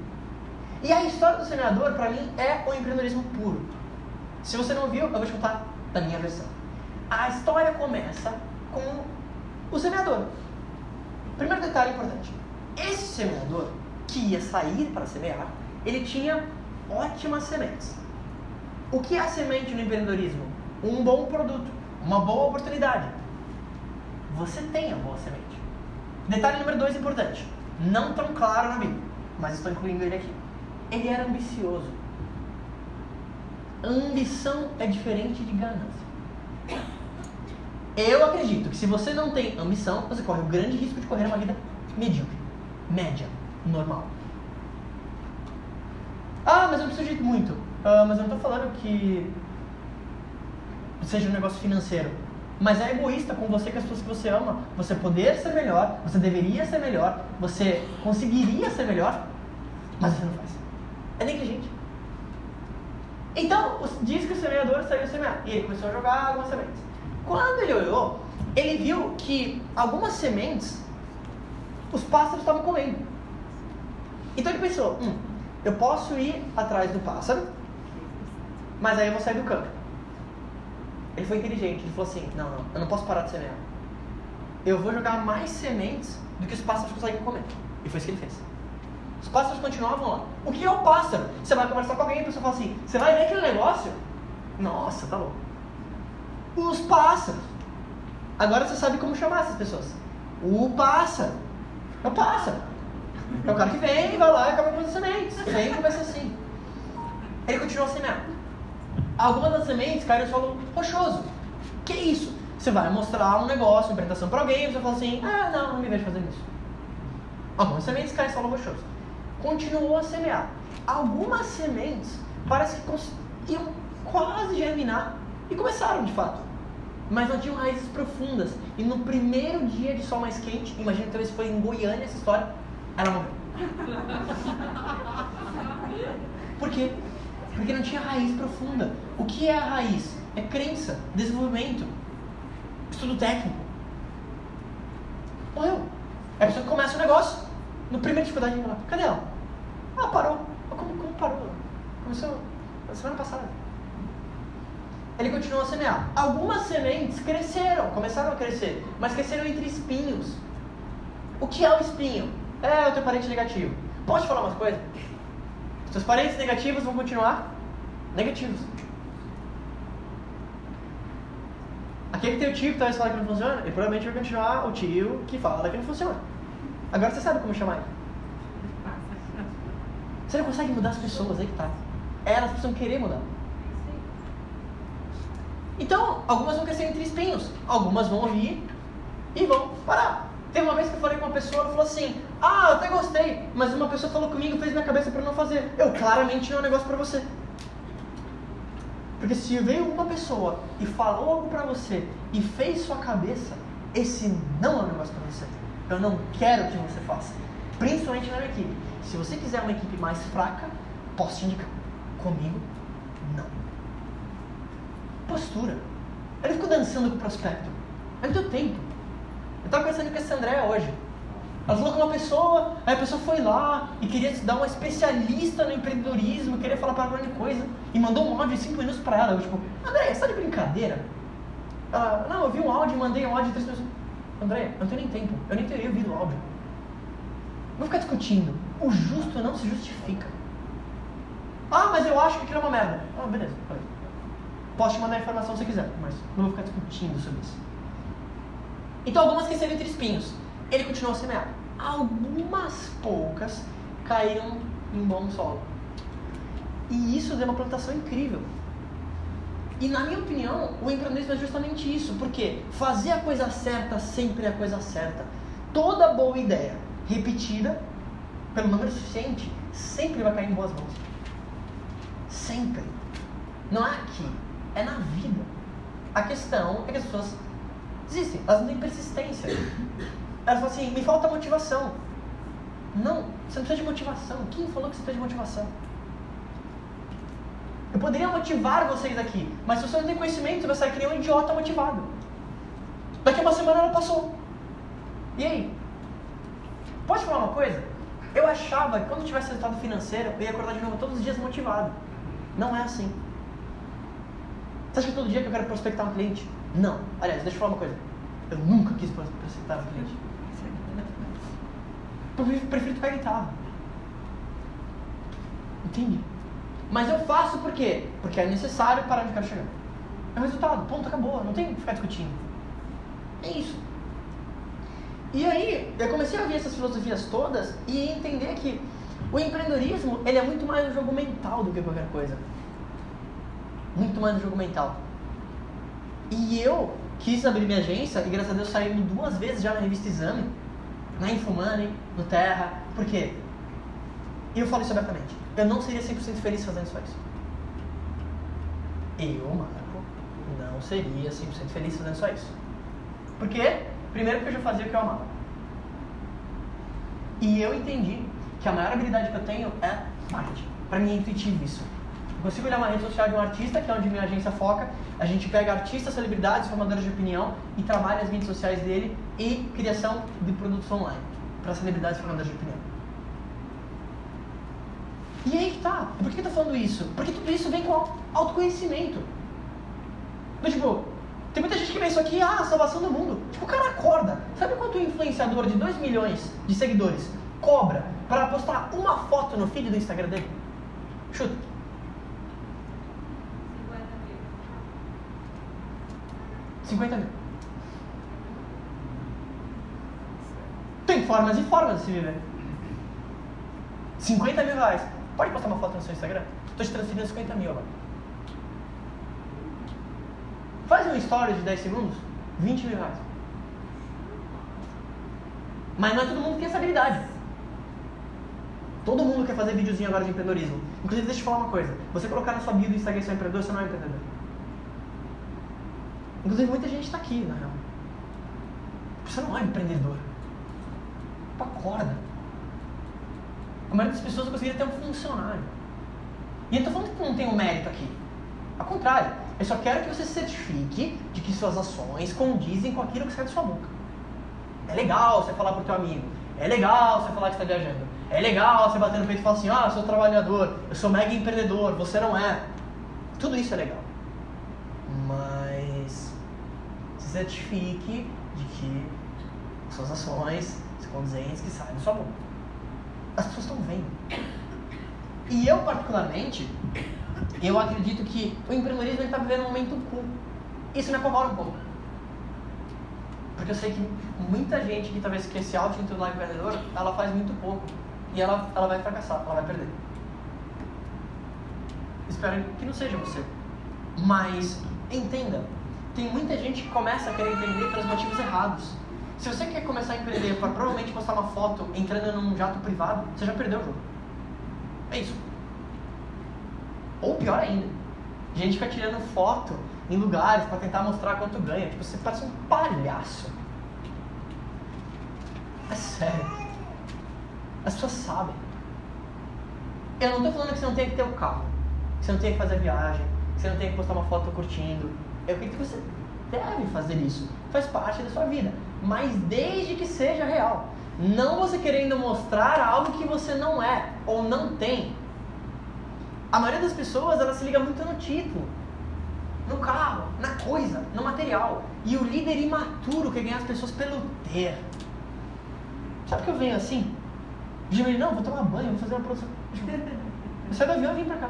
E a história do semeador, para mim, é o empreendedorismo puro. Se você não viu, eu vou te contar da minha versão. A história começa com o semeador. Primeiro detalhe importante: esse semeador que ia sair para semear, ele tinha ótimas sementes. O que é a semente no empreendedorismo? Um bom produto, uma boa oportunidade. Você tem a boa semente. Detalhe número dois importante. Não tão claro na Bíblia, mas estou incluindo ele aqui. Ele era ambicioso. Ambição é diferente de ganância. Eu acredito que se você não tem ambição, você corre o grande risco de correr uma vida medíocre, média, normal. Ah, mas eu preciso de muito. Ah, mas eu não estou falando que seja um negócio financeiro. Mas é egoísta com você, com as pessoas que você ama. Você poder ser melhor, você deveria ser melhor, você conseguiria ser melhor, mas você não faz. É negligente. Então, diz que o semeador saiu a semear. E ele começou a jogar algumas sementes. Quando ele olhou, ele viu que algumas sementes os pássaros estavam comendo. Então ele pensou: hum, eu posso ir atrás do pássaro, mas aí eu vou sair do campo. Ele foi inteligente, ele falou assim: não, não, eu não posso parar de semear. Eu vou jogar mais sementes do que os pássaros conseguem comer. E foi isso que ele fez. Os pássaros continuavam lá. O que é o pássaro? Você vai conversar com alguém e a pessoa fala assim: você vai ver aquele negócio? Nossa, tá louco. Os pássaros. Agora você sabe como chamar essas pessoas. O pássaro. É o pássaro. É o cara que vem, vai lá e acaba com as sementes. Sempre vai ser assim. Ele continuou a semear. Algumas das sementes caem no solo rochoso. Que isso? Você vai mostrar um negócio, uma apresentação para alguém, e você fala assim: ah, não, não me vejo fazendo isso. Algumas sementes caem no solo rochoso. Continuou a semear. Algumas sementes parece que iam quase germinar e começaram de fato. Mas não tinham raízes profundas. E no primeiro dia de sol mais quente, imagina que talvez foi em Goiânia essa história, ela morreu. Por quê? Porque não tinha raiz profunda. O que é a raiz? É crença, desenvolvimento, estudo técnico. Morreu. É a pessoa que começa o negócio, no primeiro dificuldade, ela, cadê ela? Ah, parou. Como, como parou? Começou na semana passada. Ele continuou a semear. Algumas sementes cresceram, começaram a crescer, mas cresceram entre espinhos. O que é o espinho? É o teu parente negativo. Posso te falar umas coisas? Seus parentes negativos vão continuar negativos. Aquele que tem o tio que talvez fala que não funciona, ele provavelmente vai continuar o tio que fala que não funciona. Agora você sabe como chamar ele. Você não consegue mudar as pessoas, aí que tá. Elas precisam querer mudar. Então, algumas vão crescer entre espinhos, algumas vão vir e vão parar. Tem uma vez que eu falei com uma pessoa, ela falou assim: Ah, eu até gostei, mas uma pessoa falou comigo, fez minha cabeça para não fazer. Eu claramente não é um negócio para você. Porque se veio uma pessoa e falou algo para você e fez sua cabeça, esse não é um negócio para você. Eu não quero que você faça. Principalmente na minha equipe. Se você quiser uma equipe mais fraca, posso te indicar. Comigo, não. Postura. Ele ficou dançando com o prospecto. É do teu tempo. Eu estava conversando com essa Andréa hoje. Ela falou com uma pessoa, aí a pessoa foi lá e queria se dar uma especialista no empreendedorismo, queria falar para ela de coisa, e mandou um áudio de 5 minutos para ela. Eu, tipo, André, você está de brincadeira? Ela, não, eu vi um áudio, mandei um áudio de 3 minutos. André, eu não tenho nem tempo, eu nem teria ouvido o áudio. Vou ficar discutindo. O justo não se justifica. Ah, mas eu acho que aquilo é uma merda. Ah, beleza. Posso te mandar a informação se quiser, mas não vou ficar discutindo sobre isso. Então algumas cresceram entre espinhos. Ele continuou a semear. Algumas poucas caíram em bom solo. E isso deu uma plantação incrível. E na minha opinião, o empreendedorismo é justamente isso, porque fazer a coisa certa sempre é a coisa certa. Toda boa ideia repetida pelo número suficiente sempre vai cair em boas mãos. Sempre. Não é aqui, é na vida. A questão é que as pessoas desistem, elas não têm persistência. Elas falam assim, me falta motivação. Não, você não precisa de motivação. Quem falou que você precisa de motivação? Eu poderia motivar vocês aqui, mas se você não tem conhecimento, você vai sair que nem um idiota motivado. Daqui a uma semana ela passou. E aí? Posso falar uma coisa? Eu achava que quando tivesse resultado financeiro, eu ia acordar de novo todos os dias motivado. Não é assim. Você acha que todo dia que eu quero prospectar um cliente? Não. Aliás, deixa eu falar uma coisa. Eu nunca quis prospectar um cliente. Eu prefiro tocar guitarra. Entende? Mas eu faço por quê? Porque é necessário para onde eu quero chegar. É o resultado, ponto, acabou. Não tem que ficar discutindo. É isso. E aí, eu comecei a ouvir essas filosofias todas e entender que o empreendedorismo, ele é muito mais um jogo mental do que qualquer coisa. Muito mais um jogo mental. E eu quis abrir minha agência e graças a Deus saímos duas vezes já na revista Exame, na Infomoney, no Terra. Por quê? E eu falo isso abertamente. Eu não seria 100% feliz fazendo só isso. Eu, Marco, não seria 100% feliz fazendo só isso. Por quê? Primeiro porque eu já fazia o que eu amava. E eu entendi que a maior habilidade que eu tenho é marketing. Para mim é intuitivo isso. Eu consigo olhar uma rede social de um artista, que é onde minha agência foca. A gente pega artistas, celebridades, formadores de opinião e trabalha as redes sociais dele e criação de produtos online para celebridades e formadores de opinião. E aí que tá. Por que eu tô falando isso? Porque tudo isso vem com autoconhecimento. Mas, tipo, tem muita gente que vê isso aqui, ah, salvação do mundo. Tipo, o cara acorda. Sabe quanto um influenciador de 2 milhões de seguidores cobra para postar uma foto no feed do Instagram dele? Chuta. 50 mil. Tem formas e formas de se viver. 50 mil reais. Pode postar uma foto no seu Instagram? Estou te transferindo 50 mil agora. Faz um story de 10 segundos, 20 mil reais. Mas não é todo mundo que tem essa habilidade. Todo mundo quer fazer videozinho agora de empreendedorismo. Inclusive, deixa eu te falar uma coisa. Você colocar na sua bio do Instagram seu empreendedor, você não é empreendedor. Inclusive, muita gente está aqui, na real. Você não é empreendedor. Acorda. A maioria das pessoas conseguiria ter um funcionário. E eu estou falando que não tem um mérito aqui. Ao contrário, eu só quero que você se certifique de que suas ações condizem com aquilo que sai da sua boca. É legal você falar pro teu amigo. É legal você falar que está viajando. É legal você bater no peito e falar assim, ah, eu sou trabalhador, eu sou mega empreendedor, você não é. Tudo isso é legal. Mas se certifique de que suas ações se condizem que saem da sua boca as pessoas estão vendo. E eu, particularmente, eu acredito que o empreendedorismo está vivendo um momento cool. Isso me apavora um pouco. Porque eu sei que muita gente que talvez quer se auto-intitular empreendedor, ela faz muito pouco. E ela, ela vai fracassar, ela vai perder. Espero que não seja você. Mas, entenda, tem muita gente que começa a querer empreender pelos motivos errados. Se você quer começar a empreender para provavelmente postar uma foto entrando num jato privado, você já perdeu o jogo. É isso. Ou pior ainda, gente fica tirando foto em lugares para tentar mostrar quanto ganha. Tipo, você parece um palhaço. É sério. As pessoas sabem. Eu não estou falando que você não tem que ter o um carro, que você não tem que fazer a viagem, que você não tem que postar uma foto curtindo. Eu acredito que você deve fazer isso. Faz parte da sua vida mas desde que seja real. Não você querendo mostrar algo que você não é ou não tem. A maioria das pessoas ela se liga muito no título, no carro, na coisa, no material. E o líder imaturo quer ganhar as pessoas pelo ter. Sabe que eu venho assim? Digo, não, vou tomar banho, vou fazer uma produção. Eu saio do avião e vim pra cá.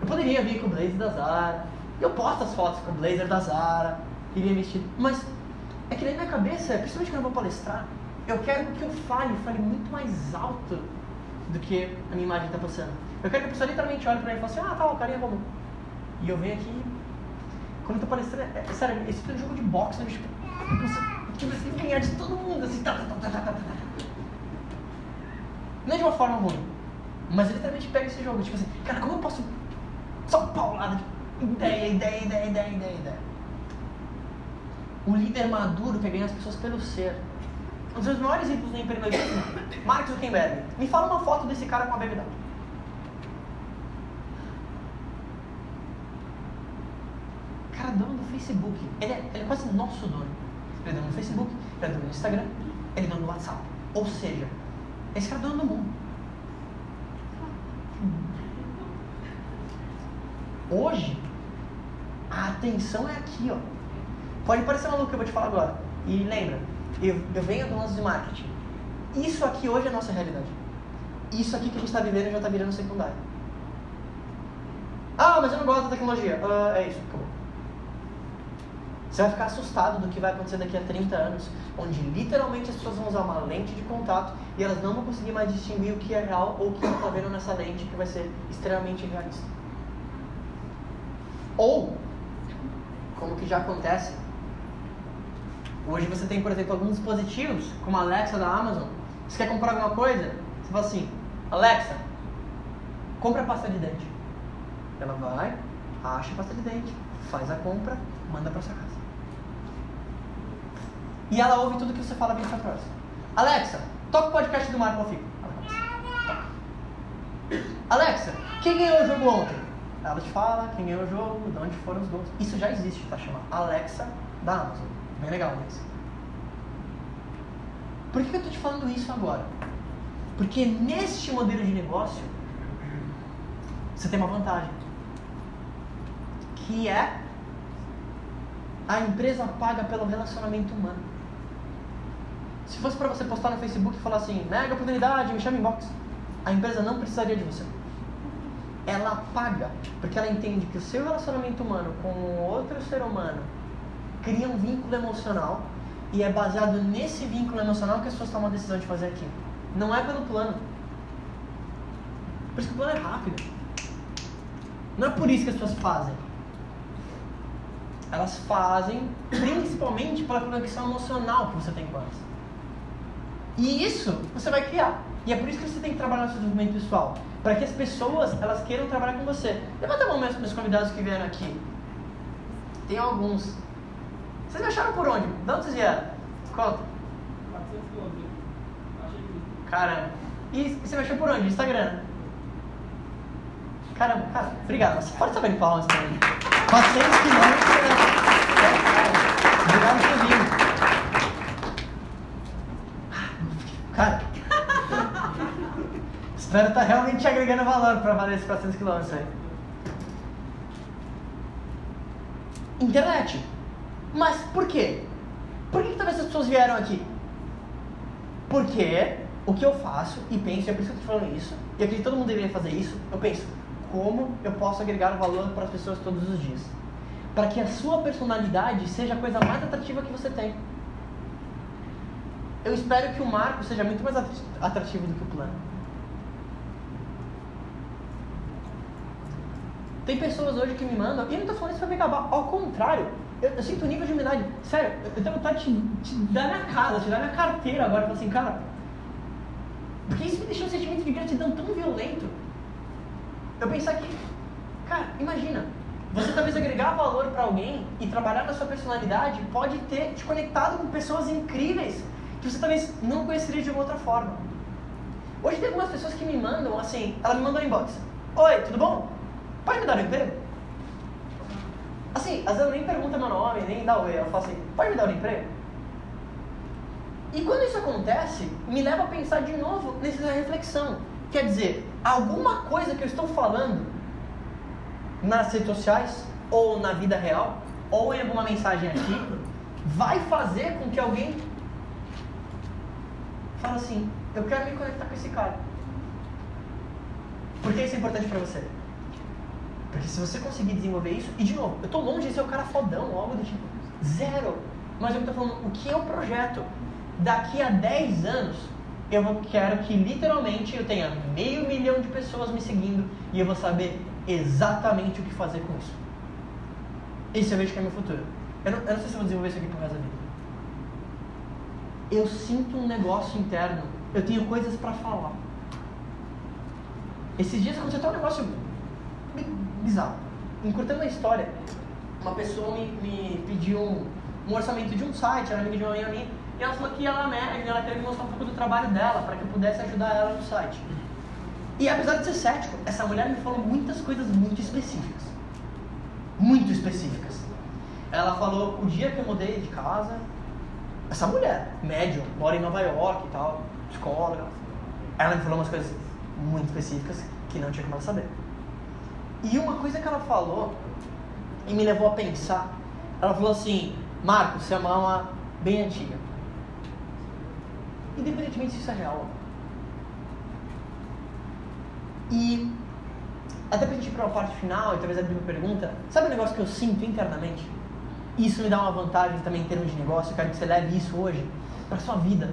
Eu poderia vir com o blazer da Zara. Eu posto as fotos com blazer da Zara, iria vestido. Mas é que na minha cabeça, principalmente quando eu vou palestrar, eu quero que eu fale, fale muito mais alto do que a minha imagem está passando. Eu quero que a pessoa literalmente olhe para mim e fale assim, ah, tá, o carinha bom. E eu venho aqui, quando eu tô palestrando, é, é sério, esse tipo de jogo de boxe, né, tipo, tipo assim, ganhar de todo mundo, assim, tá, tá, tá, tá, tá, tá. Não é de uma forma ruim, mas ele literalmente pega esse jogo, tipo assim, cara, como eu posso só paulada de ideia, ideia, ideia, ideia, ideia, ideia. O líder maduro quer ganhar as pessoas pelo ser. Um dos maiores exemplos do empreendedorismo, Mark Zuckerberg. Me fala uma foto desse cara com a BMW. Cara, dono do Facebook. Ele é, ele é quase nosso dono. Ele é dono do Facebook, ele é dono do Instagram, ele é dono do WhatsApp. Ou seja, esse cara é dono do mundo. Hoje, a atenção é aqui, ó. Pode parecer maluco que eu vou te falar agora. E lembra, eu, eu venho do lance de marketing. Isso aqui hoje é a nossa realidade. Isso aqui que a gente está vivendo já está virando secundário. Ah, mas eu não gosto da tecnologia. Ah, é isso, acabou. Você vai ficar assustado do que vai acontecer daqui a 30 anos, onde literalmente as pessoas vão usar uma lente de contato e elas não vão conseguir mais distinguir o que é real ou o que está vendo nessa lente que vai ser extremamente realista. Ou, como que já acontece, hoje você tem, por exemplo, alguns dispositivos, como a Alexa da Amazon, você quer comprar alguma coisa, você fala assim, Alexa, compra pasta de dente. Ela vai, acha a pasta de dente, faz a compra, manda para sua casa. E ela ouve tudo que você fala 24 horas. Alexa, toca o podcast do Marco Fico. Alexa, quem ganhou o jogo ontem? Ela te fala quem ganhou o jogo, de onde foram os gols. Isso já existe, tá? Chama Alexa da Amazon. Bem legal isso. Por que eu tô te falando isso agora? Porque neste modelo de negócio, você tem uma vantagem. Que é a empresa paga pelo relacionamento humano. Se fosse para você postar no Facebook e falar assim, mega oportunidade, me chama inbox, a empresa não precisaria de você. Ela paga, porque ela entende que o seu relacionamento humano com outro ser humano cria um vínculo emocional e é baseado nesse vínculo emocional que as pessoas tomam a decisão de fazer aquilo. Não é pelo plano. Por isso que o plano é rápido. Não é por isso que as pessoas fazem. Elas fazem principalmente pela conexão emocional que você tem com elas. E isso você vai criar. E é por isso que você tem que trabalhar no seu desenvolvimento pessoal. Para que as pessoas elas queiram trabalhar com você. Levanta a mão meus convidados que vieram aqui. Tem alguns. Vocês me acharam por onde? De onde vocês vieram? Conta. 400 quilômetros. Caramba. E você me achou por onde? Instagram. Caramba, cara, obrigado. Você pode saber em palmas também. 400 quilômetros. Obrigado por vir. Cara, espero estar tá realmente agregando valor para valer esses 400 km aí. Internet. Mas por quê? Por que, que talvez as pessoas vieram aqui? Porque o que eu faço e penso, é por isso que eu estou falando isso, e acredito que todo mundo deveria fazer isso, eu penso, como eu posso agregar valor para as pessoas todos os dias? Para que a sua personalidade seja a coisa mais atrativa que você tem eu espero que o marco seja muito mais atrativo do que o plano. Tem pessoas hoje que me mandam, e eu não estou falando isso para me acabar, ao contrário, eu, eu, sinto um nível de humildade. Sério, eu tenho vontade de te, dar minha casa, te dar minha carteira agora, falar assim, cara. Porque isso me deixou um sentimento de gratidão tão violento. Eu pensar que, cara, imagina, você talvez agregar valor para alguém e trabalhar na sua personalidade pode ter te conectado com pessoas incríveis que você talvez não conheceria de uma outra forma. Hoje tem algumas pessoas que me mandam assim, ela me mandou um inbox. Oi, tudo bom? Pode me dar um emprego? Assim, às vezes ela nem pergunta meu nome, nem dá oi. Ela fala assim, pode me dar um emprego? E quando isso acontece, me leva a pensar de novo nessa reflexão. Quer dizer, alguma coisa que eu estou falando nas redes sociais, ou na vida real, ou em alguma mensagem aqui, vai fazer com que alguém fala assim: eu quero me conectar com esse cara. Por que isso é importante para você? Porque se você conseguir desenvolver isso, e de novo, eu estou longe de ser o cara fodão, algo do tipo, zero. Mas eu estou falando, o que é o projeto? Daqui a 10 anos, eu quero que literalmente eu tenha meio milhão de pessoas me seguindo e eu vou saber exatamente o que fazer com isso. Esse eu vejo que é meu futuro. Eu não, eu não sei se eu vou desenvolver isso aqui pro resto da vida eu sinto um negócio interno, eu tenho coisas para falar. Esses dias aconteceu até um negócio bizarro. Encurtando a história, uma pessoa me, me pediu um, um, orçamento de um site, era amiga de uma minha e ela falou que ela, né, ela queria me mostrar um pouco do trabalho dela, para que eu pudesse ajudar ela no site. E apesar de ser cético, essa mulher me falou muitas coisas muito específicas. Muito específicas. Ela falou o dia que eu mudei de casa, essa mulher, médium, mora em Nova York e tal. psicóloga. Ela me falou umas coisas muito específicas que não tinha como ela saber. E uma coisa que ela falou e me levou a pensar, ela falou assim, Marcos, você é uma alma bem antiga. Independentemente se isso é real. E até pra gente ir pra uma parte final e talvez abrir uma pergunta, sabe o negócio que eu sinto internamente? Isso me dá uma vantagem também em termos de negócio, eu quero que você leve isso hoje para sua vida.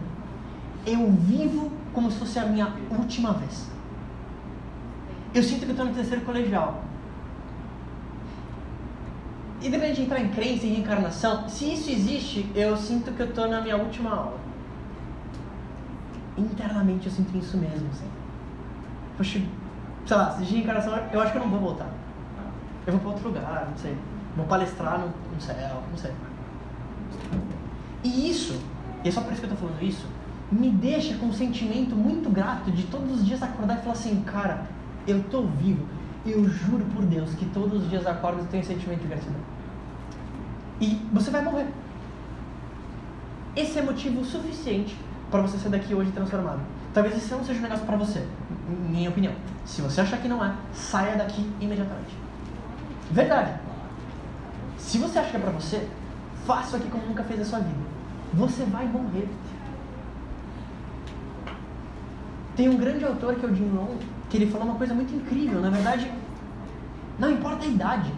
Eu vivo como se fosse a minha última vez. Eu sinto que eu estou no terceiro colegial. Independente de entrar em crença e reencarnação, se isso existe, eu sinto que eu estou na minha última aula. Internamente eu sinto isso mesmo. Assim. Poxa, sei lá, se de reencarnação, eu acho que eu não vou voltar. Eu vou para outro lugar, não sei. Vou palestrar no, no céu, não sei. E isso, e é só por isso que eu estou falando isso, me deixa com um sentimento muito grato de todos os dias acordar e falar assim, cara, eu tô vivo. Eu juro por Deus que todos os dias acordo e tenho sentimento de gratidão. E você vai morrer. Esse é motivo suficiente para você sair daqui hoje transformado. Talvez esse não seja um negócio para você, minha opinião. Se você achar que não é, saia daqui imediatamente. Verdade. Se você acha que é para você, faça aqui como nunca fez na sua vida. Você vai morrer. Tem um grande autor que é o Jim Rohn, que ele falou uma coisa muito incrível. Na verdade, não importa a idade.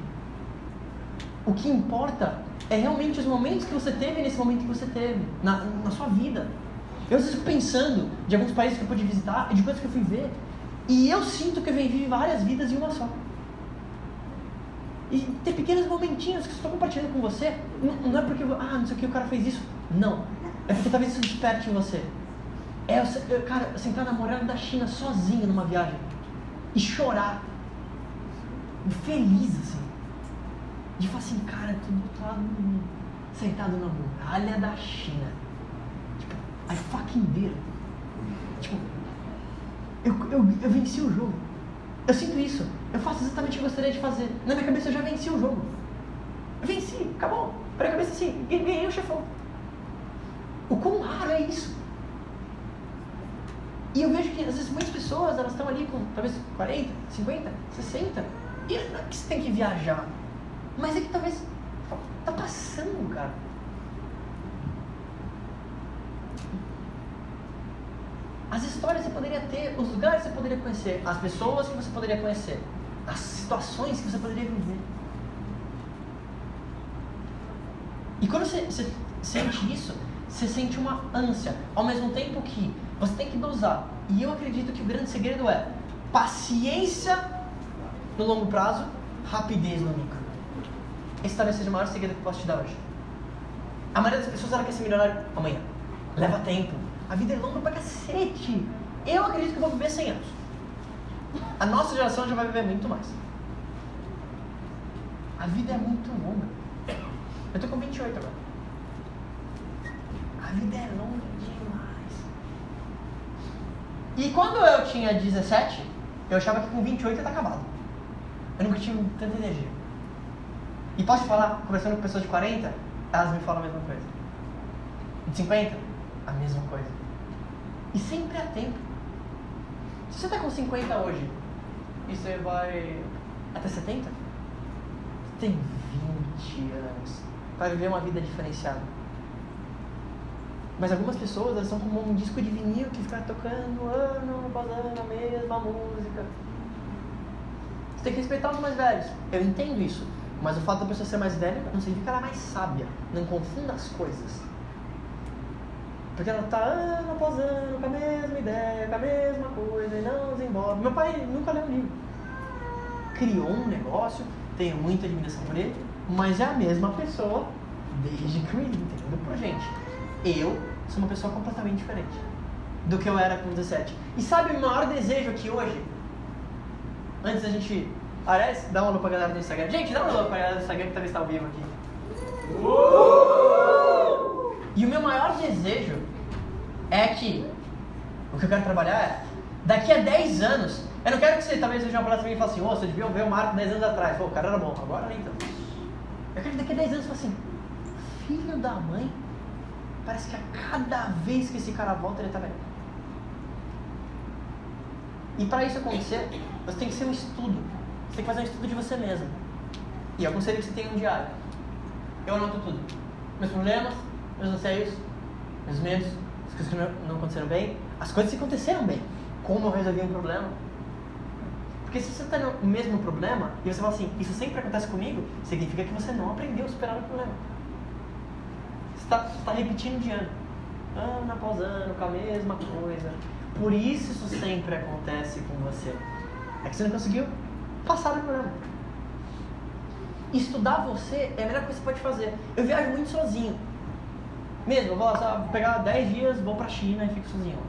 O que importa é realmente os momentos que você teve nesse momento que você teve, na, na sua vida. Eu às vezes fico pensando de alguns países que eu pude visitar e de coisas que eu fui ver. E eu sinto que eu vivi várias vidas em uma só. E ter pequenos momentinhos que estou compartilhando com você, não, não é porque, ah, não sei o que, o cara fez isso. Não. É porque talvez isso desperte em você é, cara, sentar na muralha da China sozinho numa viagem e chorar, feliz assim, de falar assim, cara, tu do lado sentado na muralha da China. Tipo, I fucking did. Tipo, eu, eu, eu venci o jogo. Eu sinto isso. Eu faço exatamente o que eu gostaria de fazer. Na minha cabeça eu já venci o jogo. Eu venci, acabou. Pra cabeça assim, ganhei o chefão. O quão raro é isso? E eu vejo que às vezes muitas pessoas elas estão ali com talvez 40, 50, 60. E não é que você tem que viajar. Mas é que talvez tá passando, cara. As histórias você poderia ter, os lugares que você poderia conhecer, as pessoas que você poderia conhecer, as situações que você poderia viver. E quando você, você sente isso, você sente uma ânsia, ao mesmo tempo que você tem que dosar. E eu acredito que o grande segredo é paciência no longo prazo, rapidez no micro. Esse talvez seja o maior segredo que eu posso te dar hoje. A maioria das pessoas ela quer ser milionário amanhã. Leva tempo. A vida é longa pra cacete. Eu acredito que eu vou viver 100 anos. A nossa geração já vai viver muito mais. A vida é muito longa. Eu tô com 28 agora. A vida é longa e quando eu tinha 17, eu achava que com 28 ia estar acabado. Eu nunca tive tanta energia. E posso falar, conversando com pessoas de 40, elas me falam a mesma coisa. De 50, a mesma coisa. E sempre há tempo. Se você está com 50 hoje e você vai até 70, você tem 20 anos para viver uma vida diferenciada. Mas algumas pessoas elas são como um disco de vinil que fica tocando ano após ano a mesma música. Você tem que respeitar os mais velhos. Eu entendo isso. Mas o fato da pessoa ser mais velha não significa que ela é mais sábia. Não confunda as coisas. Porque ela está ano após ano com a mesma ideia, com a mesma coisa e não desenvolve. Meu pai nunca leu um livro. Criou um negócio, tenho muita admiração por ele, mas é a mesma pessoa desde que eu entendo por gente. Eu sou uma pessoa completamente diferente do que eu era com 17. E sabe o maior desejo aqui hoje? Antes da gente. Aliás, dá uma lupa pra galera do Instagram. Gente, dá uma lupa pra galera do Instagram que talvez está ao vivo aqui. Uh! E o meu maior desejo é que. O que eu quero trabalhar é. Daqui a 10 anos. Eu não quero que você talvez seja uma palestra e fale assim: Ô, oh, você devia ver o Marco 10 anos atrás. Pô, o cara era bom, agora nem tanto. Eu quero que daqui a 10 anos você fale assim: Filho da mãe, Parece que a cada vez que esse cara volta, ele tá velho. E para isso acontecer, você tem que ser um estudo. Você tem que fazer um estudo de você mesmo. E eu aconselho que você tenha um diário. Eu anoto tudo. Meus problemas, meus anseios, meus medos, as coisas que não aconteceram bem, as coisas que aconteceram bem. Como eu resolvi um problema. Porque se você está no mesmo problema e você fala assim, isso sempre acontece comigo, significa que você não aprendeu a superar o problema. Está tá repetindo de ano. Ano após ano, com a mesma coisa. Por isso isso sempre acontece com você. É que você não conseguiu passar do problema. Estudar você é a melhor coisa que você pode fazer. Eu viajo muito sozinho. Mesmo, eu vou sabe, pegar 10 dias, vou pra China e fico sozinho.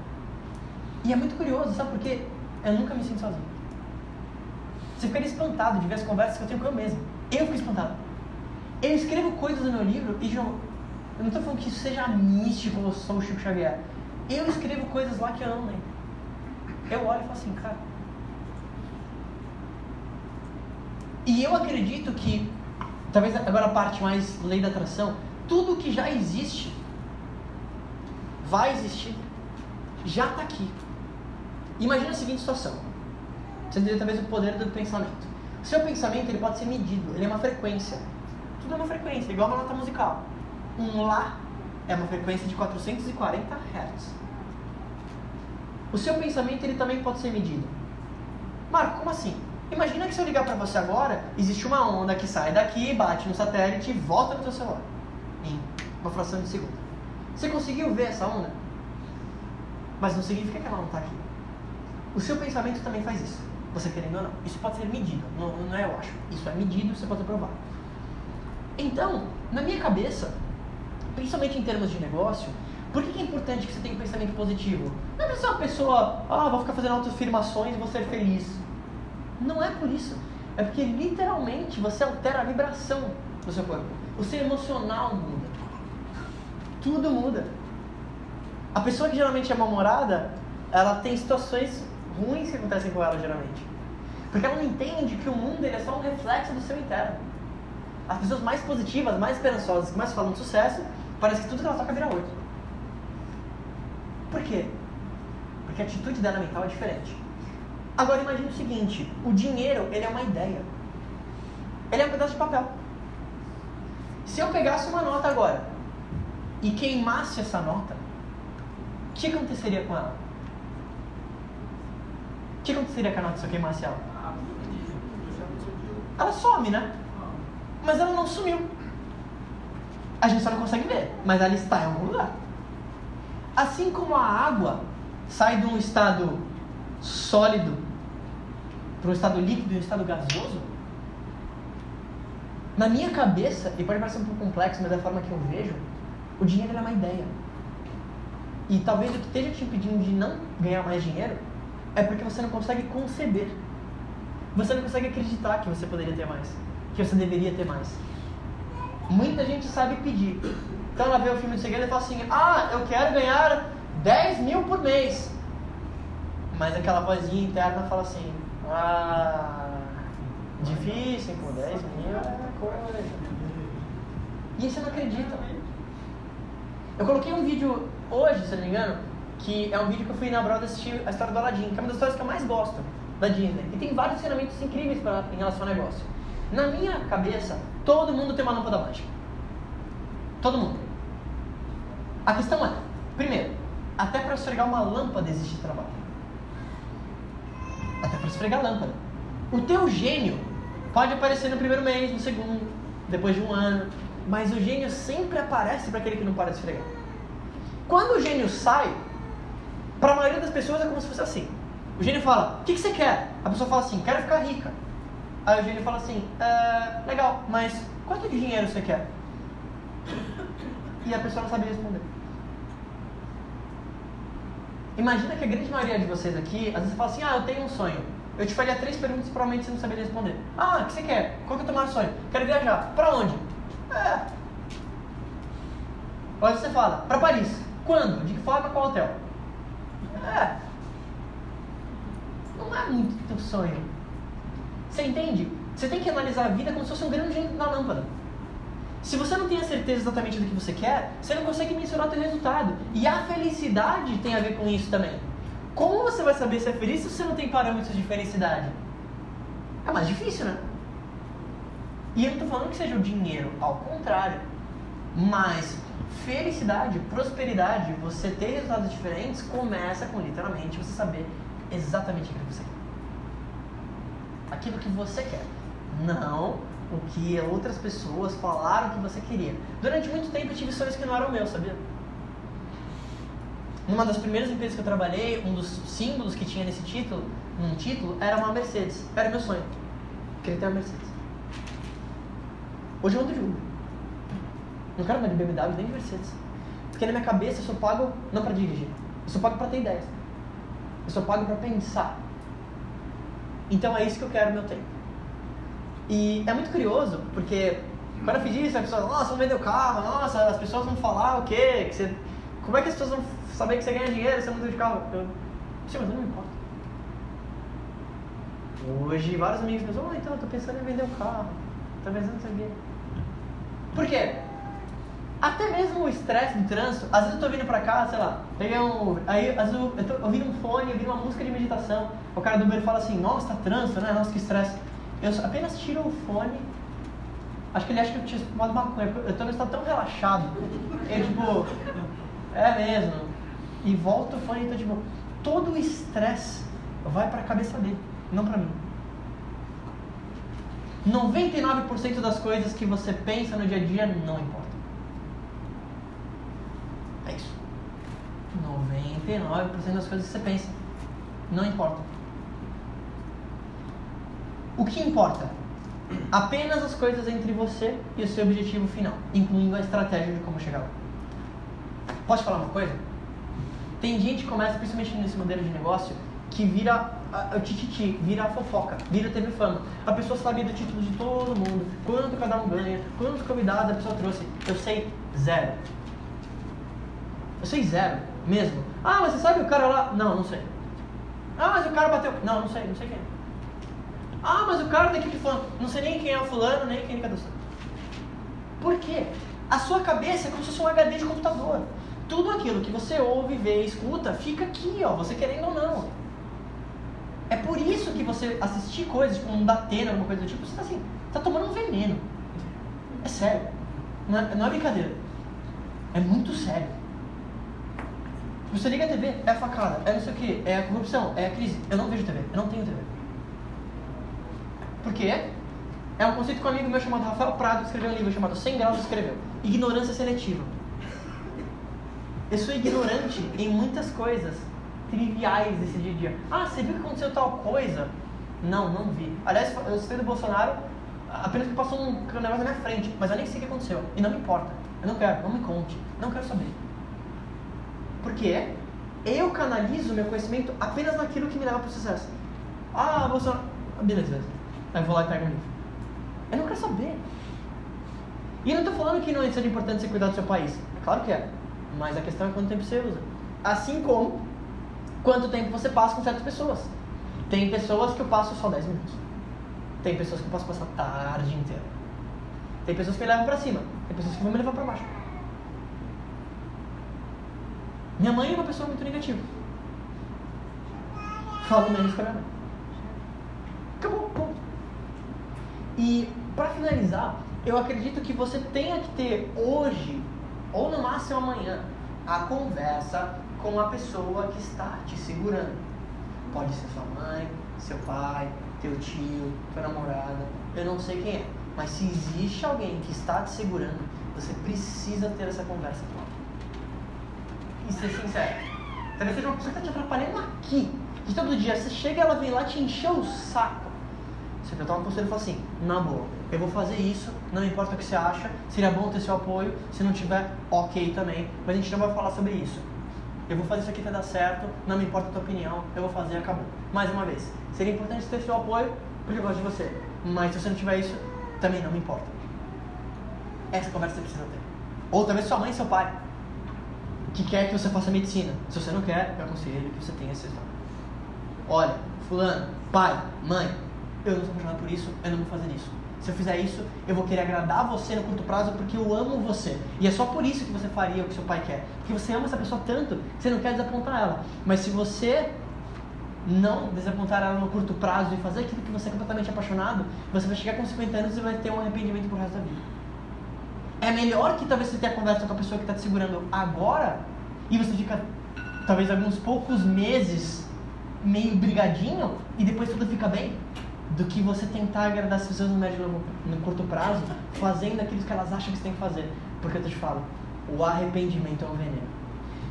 E é muito curioso, sabe por quê? Eu nunca me sinto sozinho. Você ficaria espantado de ver as conversas que eu tenho com eu mesmo. Eu fico espantado. Eu escrevo coisas no meu livro e, João, eu não estou falando que isso seja místico ou sou o Chico Xavier. Eu escrevo coisas lá que eu não lembro. Eu olho e falo assim, cara. E eu acredito que, talvez agora a parte mais lei da atração, tudo que já existe, vai existir, já está aqui. Imagina a seguinte situação. Você entendeu talvez o poder do pensamento. Seu pensamento ele pode ser medido, ele é uma frequência. Tudo é uma frequência, igual uma nota musical. Um Lá é uma frequência de 440 Hz. O seu pensamento ele também pode ser medido. Marco, como assim? Imagina que se eu ligar para você agora, existe uma onda que sai daqui, bate no satélite e volta no seu celular. Em uma fração de segundo. Você conseguiu ver essa onda? Mas não significa que ela não está aqui. O seu pensamento também faz isso. Você querendo ou não. Isso pode ser medido. Não, não é eu acho. Isso é medido, você pode provar. Então, na minha cabeça, principalmente em termos de negócio, por que, é importante que você tenha um pensamento positivo? Não é ser uma pessoa, ah, vou ficar fazendo autoafirmações e vou ser feliz. Não é por isso. É porque literalmente você altera a vibração do seu corpo. O seu emocional muda. Tudo muda. A pessoa que geralmente é mal-humorada, ela tem situações ruins que acontecem com ela geralmente. Porque ela não entende que o mundo é só um reflexo do seu interno. As pessoas mais positivas, mais esperançosas, que mais falam de sucesso, parece que tudo que ela toca vira oito. Por quê? Porque a atitude dela mental é diferente. Agora imagine o seguinte, o dinheiro, ele é uma ideia. Ele é um pedaço de papel. Se eu pegasse uma nota agora e queimasse essa nota, o que aconteceria com ela? O que aconteceria com a nota se eu queimasse ela? Ela some, né? Mas ela não sumiu. A gente só não consegue ver, mas ela está em algum lugar. Assim como a água sai de um estado sólido para um estado líquido e um estado gasoso, na minha cabeça, e pode parecer um pouco complexo, mas da forma que eu vejo, o dinheiro é uma ideia. E talvez o que esteja te impedindo de não ganhar mais dinheiro é porque você não consegue conceber. Você não consegue acreditar que você poderia ter mais que você deveria ter mais. Muita gente sabe pedir. Então ela vê o filme de segredo e fala assim: Ah, eu quero ganhar 10 mil por mês. Mas aquela vozinha interna fala assim: Ah, difícil, com 10 mil é coisa. E você não acredita. Eu coloquei um vídeo hoje, se não me engano, que é um vídeo que eu fui na Broadway assistir a história do Aladdin, que é uma das histórias que eu mais gosto da Disney. E tem vários ensinamentos incríveis pra, em relação ao negócio. Na minha cabeça, todo mundo tem uma lâmpada mágica. Todo mundo. A questão é, primeiro, até para esfregar uma lâmpada existe trabalho. Até para esfregar a lâmpada. O teu gênio pode aparecer no primeiro mês, no segundo, depois de um ano, mas o gênio sempre aparece para aquele que não para de esfregar. Quando o gênio sai, para a maioria das pessoas é como se fosse assim. O gênio fala: O que, que você quer? A pessoa fala assim: Quero ficar rica. Aí o gênio fala assim: é, legal, mas quanto de dinheiro você quer? E a pessoa não sabe responder. Imagina que a grande maioria de vocês aqui, às vezes fala assim: ah, eu tenho um sonho. Eu te faria três perguntas e provavelmente você não saberia responder. Ah, o que você quer? Qual que é o teu maior sonho? Quero viajar. Pra onde? É. Ou você fala: pra Paris. Quando? De que forma? Qual hotel? É. Não é muito teu sonho. Você entende? Você tem que analisar a vida como se fosse um grande na lâmpada. Se você não tem a certeza exatamente do que você quer, você não consegue mensurar o seu resultado. E a felicidade tem a ver com isso também. Como você vai saber se é feliz se você não tem parâmetros de felicidade? É mais difícil, né? E eu não estou falando que seja o dinheiro, ao contrário. Mas felicidade, prosperidade, você ter resultados diferentes, começa com literalmente você saber exatamente o que você quer. Aquilo que você quer. Não o que outras pessoas falaram que você queria. Durante muito tempo eu tive sonhos que não eram meus, sabia? Numa das primeiras empresas que eu trabalhei, um dos símbolos que tinha nesse título, num título, era uma Mercedes. Era meu sonho. Queria ter uma Mercedes. Hoje eu ando de Uber. Não quero mais de BMW nem de Mercedes. Porque na minha cabeça eu só pago não para dirigir. Eu só pago para ter ideias. Eu só pago para pensar. Então é isso que eu quero no meu tempo. E é muito curioso, porque quando eu fiz isso, as pessoas, nossa, vão vender o carro, nossa, as pessoas vão falar o quê? Que você... Como é que as pessoas vão saber que você ganha dinheiro se você muda de carro? Eu, sim, mas não me importa. Hoje, vários amigos me dizem, oh, então, eu tô pensando em vender o carro. Tô pensando em saber. Por quê? Até mesmo o estresse do trânsito, às vezes eu tô vindo pra cá, sei lá, peguei um. Aí, às vezes eu, eu tô ouvindo um fone, ouvindo uma música de meditação. O cara do Uber fala assim, nossa, tá trânsito, né? Nossa, que estresse. Eu apenas tiro o fone. Acho que ele acha que eu tinha fumado maconha. Eu tô estado tão relaxado. Ele, tipo, é mesmo. E volta o fone, então, tipo, todo o estresse vai pra cabeça dele, não pra mim. 99% das coisas que você pensa no dia a dia não importa. É isso. 99% das coisas que você pensa não importa. O que importa? Apenas as coisas entre você e o seu objetivo final, incluindo a estratégia de como chegar lá. Posso falar uma coisa? Tem gente que começa, principalmente nesse modelo de negócio, que vira o tititi, vira a fofoca, vira TV fama. A pessoa sabe do título de todo mundo, quanto cada um ganha, quantos convidados a pessoa trouxe. Eu sei zero. Eu sei zero, mesmo. Ah, mas você sabe o cara lá? Não, não sei. Ah, mas o cara bateu. Não, não sei, não sei quem. Ah, mas o cara da equipe fulano. Não sei nem quem é o fulano, nem quem é cada Por quê? A sua cabeça é como se fosse um HD de computador. Tudo aquilo que você ouve, vê, escuta, fica aqui, ó, você querendo ou não. É por isso que você assistir coisas, tipo um Datena, alguma coisa do tipo, você tá assim, tá tomando um veneno. É sério. Não é, não é brincadeira. É muito sério. Você liga a TV, é a facada, é não sei o que, é a corrupção, é a crise. Eu não vejo TV, eu não tenho TV. Por quê? É um conceito que um amigo meu chamado Rafael Prado escreveu um livro chamado 100 Graus escreveu. Ignorância seletiva. Eu sou ignorante em muitas coisas triviais desse dia a dia. Ah, você viu que aconteceu tal coisa? Não, não vi. Aliás, eu sei do Bolsonaro apenas que passou um negócio na minha frente, mas eu nem sei o que aconteceu. E não me importa. Eu não quero, não me conte. Não quero saber. Por quê? Eu canalizo meu conhecimento apenas naquilo que me leva para o sucesso. Ah, Bolsonaro. Beleza. Aí eu vou lá e pego o livro. Eu não quero saber. E eu não estou falando que não é importante você cuidar do seu país. Claro que é. Mas a questão é quanto tempo você usa. Assim como quanto tempo você passa com certas pessoas. Tem pessoas que eu passo só 10 minutos. Tem pessoas que eu posso passar a tarde inteira. Tem pessoas que me levam pra cima. Tem pessoas que vão me levar pra baixo. Minha mãe é uma pessoa muito negativa. Falo menos com a minha mãe. Acabou, ponto. E para finalizar, eu acredito que você tenha que ter hoje, ou no máximo amanhã, a conversa com a pessoa que está te segurando. Pode ser sua mãe, seu pai, teu tio, tua namorada, eu não sei quem é. Mas se existe alguém que está te segurando, você precisa ter essa conversa com ela. E ser sincero. Talvez seja uma pessoa que está te atrapalhando aqui. De todo dia, você chega ela vem lá te encher o saco. Você toma um conselho e fala assim, na boa, eu vou fazer isso, não importa o que você acha, seria bom ter seu apoio, se não tiver, ok também, mas a gente não vai falar sobre isso. Eu vou fazer isso aqui para dar certo, não me importa a tua opinião, eu vou fazer acabou. Mais uma vez, seria importante ter seu apoio, porque eu gosto de você, mas se você não tiver isso, também não me importa. Essa conversa você precisa ter. Ou talvez sua mãe e seu pai, que quer que você faça medicina. Se você não quer, eu aconselho que você tenha história. Olha, fulano, pai, mãe, eu não sou apaixonado por isso, eu não vou fazer isso. Se eu fizer isso, eu vou querer agradar você no curto prazo porque eu amo você. E é só por isso que você faria o que seu pai quer. Porque você ama essa pessoa tanto que você não quer desapontar ela. Mas se você não desapontar ela no curto prazo e fazer aquilo que você é completamente apaixonado, você vai chegar com 50 anos e vai ter um arrependimento pro resto da vida. É melhor que talvez você tenha conversa com a pessoa que está te segurando agora e você fica talvez alguns poucos meses meio brigadinho e depois tudo fica bem do que você tentar agradar as pessoas no médio longo, no curto prazo, fazendo aquilo que elas acham que você tem que fazer. Porque eu te falo, o arrependimento é um veneno.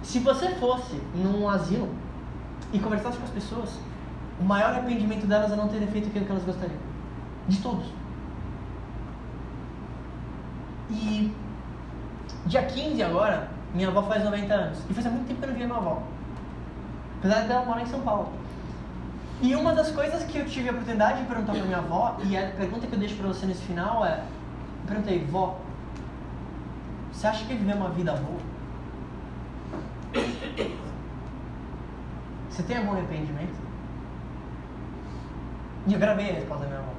Se você fosse num asilo e conversasse com as pessoas, o maior arrependimento delas é não ter feito aquilo que elas gostariam. De todos. E dia 15 agora, minha avó faz 90 anos. E faz muito tempo que eu não via minha avó. Apesar dela morar em São Paulo. E uma das coisas que eu tive a oportunidade de perguntar para minha avó, e a pergunta que eu deixo para você nesse final é: eu perguntei, vó, você acha que viver uma vida boa? Você tem algum arrependimento? E eu gravei a resposta da minha avó.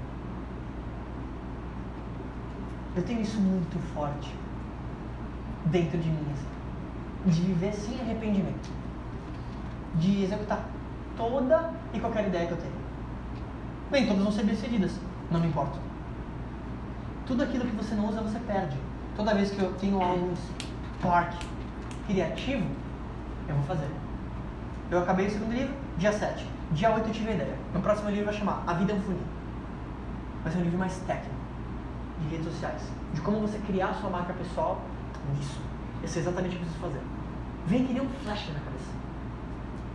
Eu tenho isso muito forte dentro de mim, assim, de viver sem arrependimento, de executar toda e qualquer ideia que eu tenho. Bem, todas vão ser bem sucedidas, não me importa. Tudo aquilo que você não usa, você perde. Toda vez que eu tenho algo spark criativo, eu vou fazer. Eu acabei o segundo livro, dia 7. Dia 8 eu tive a ideia. Meu próximo livro vai chamar A Vida é um Funil. Vai ser um livro mais técnico, de redes sociais. De como você criar a sua marca pessoal nisso. Isso é exatamente o que eu preciso fazer. Vem que nem um flash na cabeça.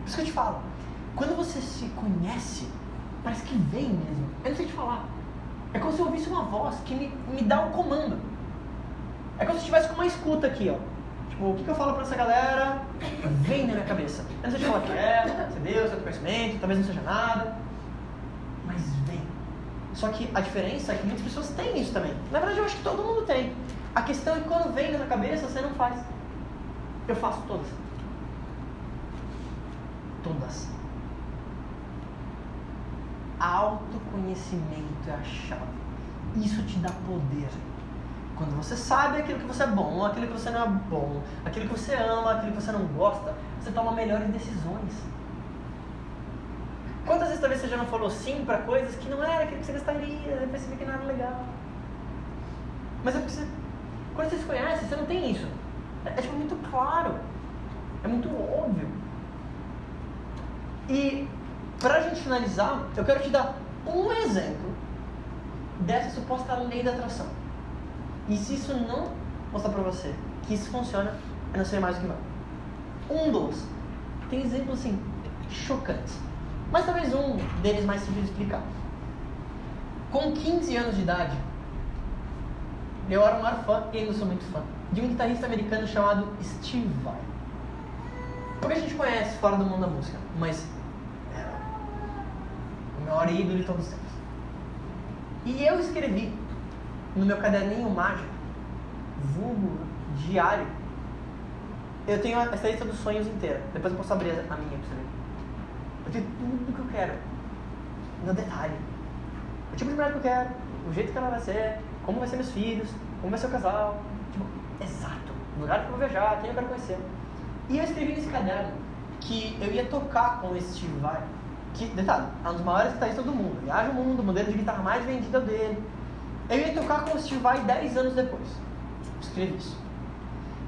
Por isso que eu te falo. Quando você se conhece, parece que vem mesmo. Eu não sei te falar. É como se eu ouvisse uma voz que me, me dá um comando. É como se eu estivesse com uma escuta aqui, ó. Tipo, o que, que eu falo pra essa galera? Vem na minha cabeça. Eu não sei te falar que é, se é Deus, é conhecimento, talvez não seja nada. Mas vem. Só que a diferença é que muitas pessoas têm isso também. Na verdade, eu acho que todo mundo tem. A questão é que quando vem na cabeça, você não faz. Eu faço todas. Todas autoconhecimento é a chave. Isso te dá poder. Quando você sabe aquilo que você é bom, aquilo que você não é bom, aquilo que você ama, aquilo que você não gosta, você toma melhores decisões. Quantas vezes talvez você já não falou sim para coisas que não era aquilo que você gostaria, depois você vê que não era legal. Mas é porque você, quando você se conhece, você não tem isso. É, é tipo muito claro. É muito óbvio. E para a gente finalizar, eu quero te dar um exemplo dessa suposta lei da atração. E se isso não mostrar para você que isso funciona, eu não sei mais o que vai. Um dos. Tem exemplos assim, chocantes. Mas talvez um deles mais simples de explicar. Com 15 anos de idade, eu era um maior fã, e ainda sou muito fã, de um guitarrista americano chamado Steve Vai. Pouca gente conhece fora do mundo da música, mas maior ídolo de todos os tempos. E eu escrevi no meu caderninho mágico, vulgo diário, eu tenho essa lista dos sonhos inteira. Depois eu posso abrir a minha pra você ver. Eu tenho tudo que eu quero, no detalhe. O tipo de mulher que eu quero, o jeito que ela vai ser, como vai ser meus filhos, como vai ser o casal. Tipo, exato. O lugar que eu vou viajar, quem eu quero conhecer. E eu escrevi nesse caderno que eu ia tocar com esse Steve Vai que, detalhe, é um dos maiores guitarristas do mundo. Viaja o mundo, o modelo de guitarra mais vendido dele. Eu ia tocar com o Steve Vai 10 anos depois. Escrevi isso.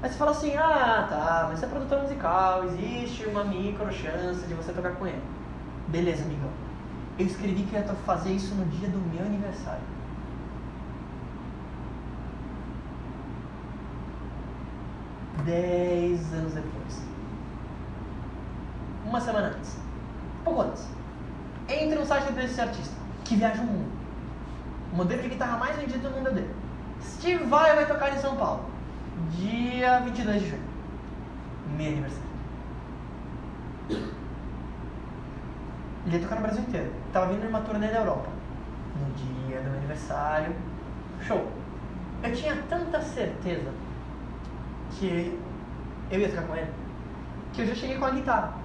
Aí você fala assim, ah, tá, mas você é produtor musical, existe uma micro chance de você tocar com ele. Beleza, amigão. Eu escrevi que ia fazer isso no dia do meu aniversário. Dez anos depois. Uma semana antes. Pouco antes entre no site desse artista, que viaja o mundo. O modelo de guitarra mais vendido do mundo é dele. Steve Vai vai tocar em São Paulo, dia 22 de junho. Meu aniversário. Ele ia tocar no Brasil inteiro. Tava vindo uma turnê da Europa. No dia do meu aniversário. Show. Eu tinha tanta certeza que eu ia tocar com ele, que eu já cheguei com a guitarra.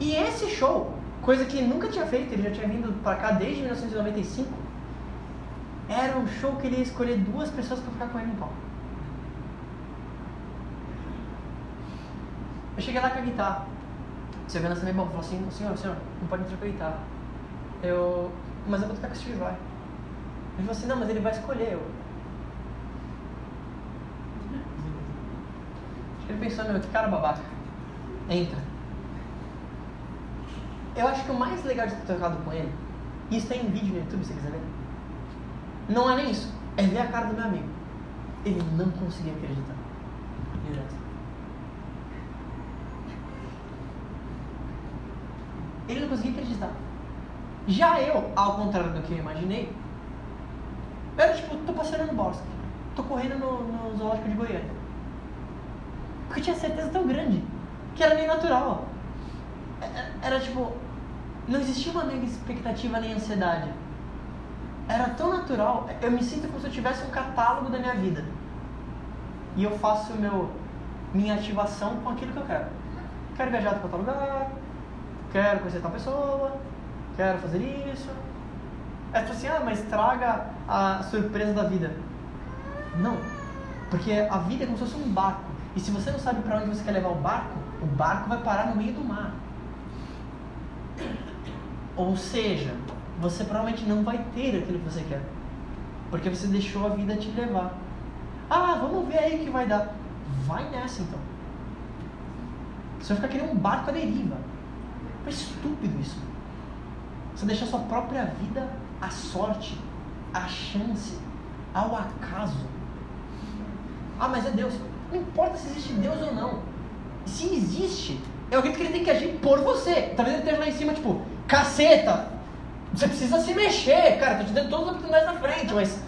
E esse show coisa que ele nunca tinha feito, ele já tinha vindo para cá desde 1995. Era um show que ele ia escolher duas pessoas para ficar com ele no palco. Eu cheguei lá com a guitarra. segurança me falou assim, senhor, senhor, não pode interpretar. Eu, mas eu vou tocar com o Steve Vai. Ele falou assim, não, mas ele vai escolher. Eu, ele pensou, meu, que cara babaca. Entra. Eu acho que o mais legal de ter tocado com ele, e isso tem em vídeo no YouTube, se quiser ver, não é nem isso, é ver a cara do meu amigo. Ele não conseguia acreditar. Ele não conseguia acreditar. Já eu, ao contrário do que eu imaginei, eu era tipo, tô passeando no bosque, tô correndo no, no zoológico de Goiânia. Porque eu tinha certeza tão grande que era meio natural. É, é, era tipo, não existia uma mega expectativa nem ansiedade. Era tão natural, eu me sinto como se eu tivesse um catálogo da minha vida. E eu faço meu, minha ativação com aquilo que eu quero. Quero viajar para tal lugar, quero conhecer tal pessoa, quero fazer isso. É tipo assim, ah, mas traga a surpresa da vida. Não, porque a vida é como se fosse um barco. E se você não sabe para onde você quer levar o barco, o barco vai parar no meio do mar. Ou seja, você provavelmente não vai ter aquilo que você quer. Porque você deixou a vida te levar. Ah, vamos ver aí o que vai dar. Vai nessa então. Você vai ficar querendo um barco à deriva. É estúpido isso. Você deixa a sua própria vida à sorte, à chance, ao acaso. Ah, mas é Deus. Não importa se existe Deus ou não. Se existe, eu acredito que ele tem que agir por você. Talvez ele esteja lá em cima, tipo, caceta, você precisa se mexer, cara, tô te dando todas as oportunidades na frente, mas.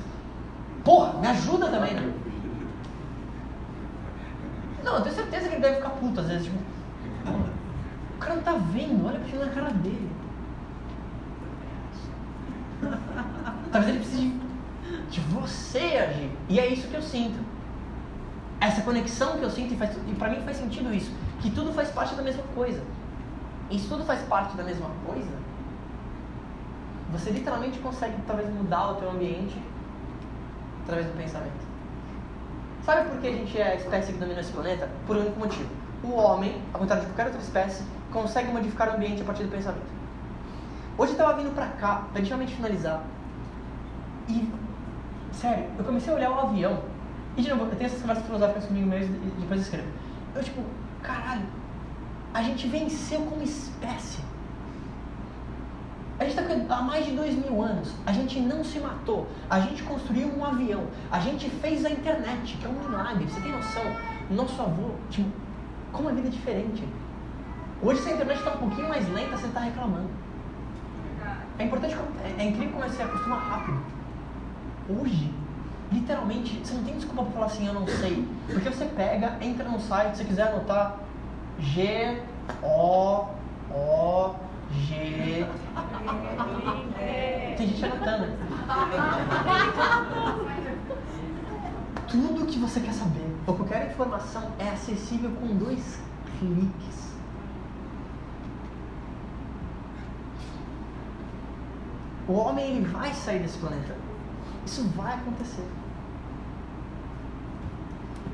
Porra, me ajuda também, né? Não, eu tenho certeza que ele deve ficar puto às vezes, tipo. O cara não tá vendo, olha pra na cara dele. Talvez ele precise de você agir. E é isso que eu sinto. Essa conexão que eu sinto, e, faz, e pra mim faz sentido isso. Que tudo faz parte da mesma coisa. Se tudo faz parte da mesma coisa, você literalmente consegue talvez mudar o teu ambiente através do pensamento. Sabe por que a gente é a espécie que domina esse planeta? Por um único motivo. O homem, ao contrário de qualquer outra espécie, consegue modificar o ambiente a partir do pensamento. Hoje eu estava vindo pra cá, pra realmente finalizar, e, sério, eu comecei a olhar o avião, e de novo, eu tenho essas conversas filosóficas comigo mesmo e depois eu escrevo. Eu, tipo, caralho, a gente venceu como espécie. A gente está há mais de dois mil anos. A gente não se matou. A gente construiu um avião. A gente fez a internet, que é um milagre. Você tem noção? Nosso avô, tipo, como a vida é diferente. Hoje, se a internet está um pouquinho mais lenta, você está reclamando. É importante, é, é incrível como você acostuma rápido. Hoje, literalmente, você não tem desculpa para falar assim, eu não sei. Porque você pega, entra no site, se quiser anotar G, O, O, G. Tem gente anotando. Tudo que você quer saber, ou qualquer informação, é acessível com dois cliques. O homem ele vai sair desse planeta. Isso vai acontecer.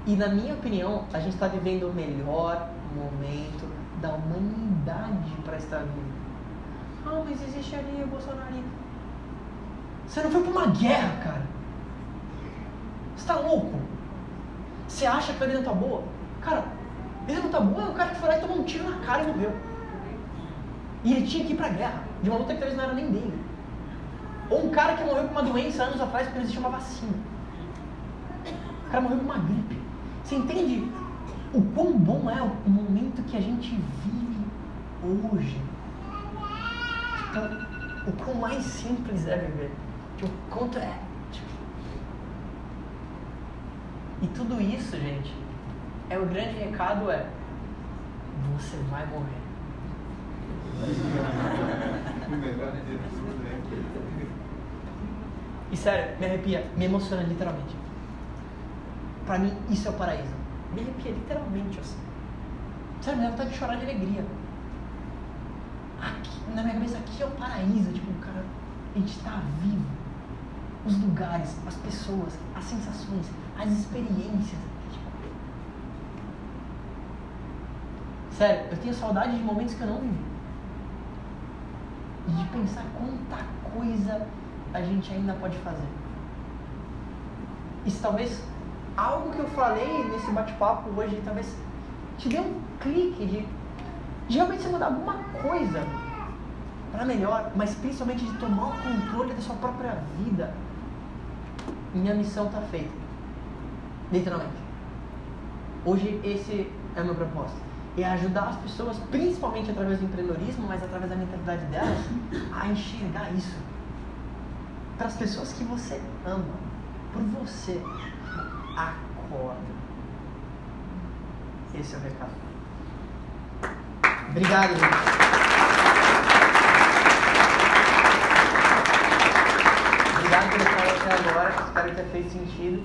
E na minha opinião, a gente está vivendo o melhor momento da humanidade para estar vivo. Ah, mas existe ali o Bolsonaro. Você não foi para uma guerra, cara. Você tá louco? Você acha que a vida não tá boa? Cara, vida não tá boa é o cara que foi lá e tomou um tiro na cara e morreu. E ele tinha que ir pra guerra, de uma luta que talvez não era nem dele. Ou um cara que morreu com uma doença anos atrás porque não existia uma vacina. O cara morreu com uma gripe. Você entende o quão bom é o momento que a gente vive hoje? Tipo, o quão mais simples é viver. Tipo, quanto é. Tipo... E tudo isso, gente, é o grande recado é você vai morrer. E sério, me arrepia, me emociona literalmente. Pra mim, isso é o paraíso. Me arrepia literalmente assim. Sério, me dá vontade de chorar de alegria. Aqui, na minha cabeça, aqui é o paraíso. Tipo, cara, a gente tá vivo. Os lugares, as pessoas, as sensações, as experiências. Tipo, Sério, eu tenho saudade de momentos que eu não vivi. E de pensar quanta coisa a gente ainda pode fazer. Se talvez algo que eu falei nesse bate-papo hoje, talvez te dê um clique de, de realmente você mudar alguma coisa para melhor, mas principalmente de tomar o controle da sua própria vida. Minha missão está feita. Literalmente. Hoje esse é o meu propósito. É ajudar as pessoas, principalmente através do empreendedorismo, mas através da mentalidade delas, a enxergar isso. Para as pessoas que você ama, por você, acorda. Esse é o recado. Obrigado, gente. Obrigado por estar até agora. Espero que tenha feito sentido.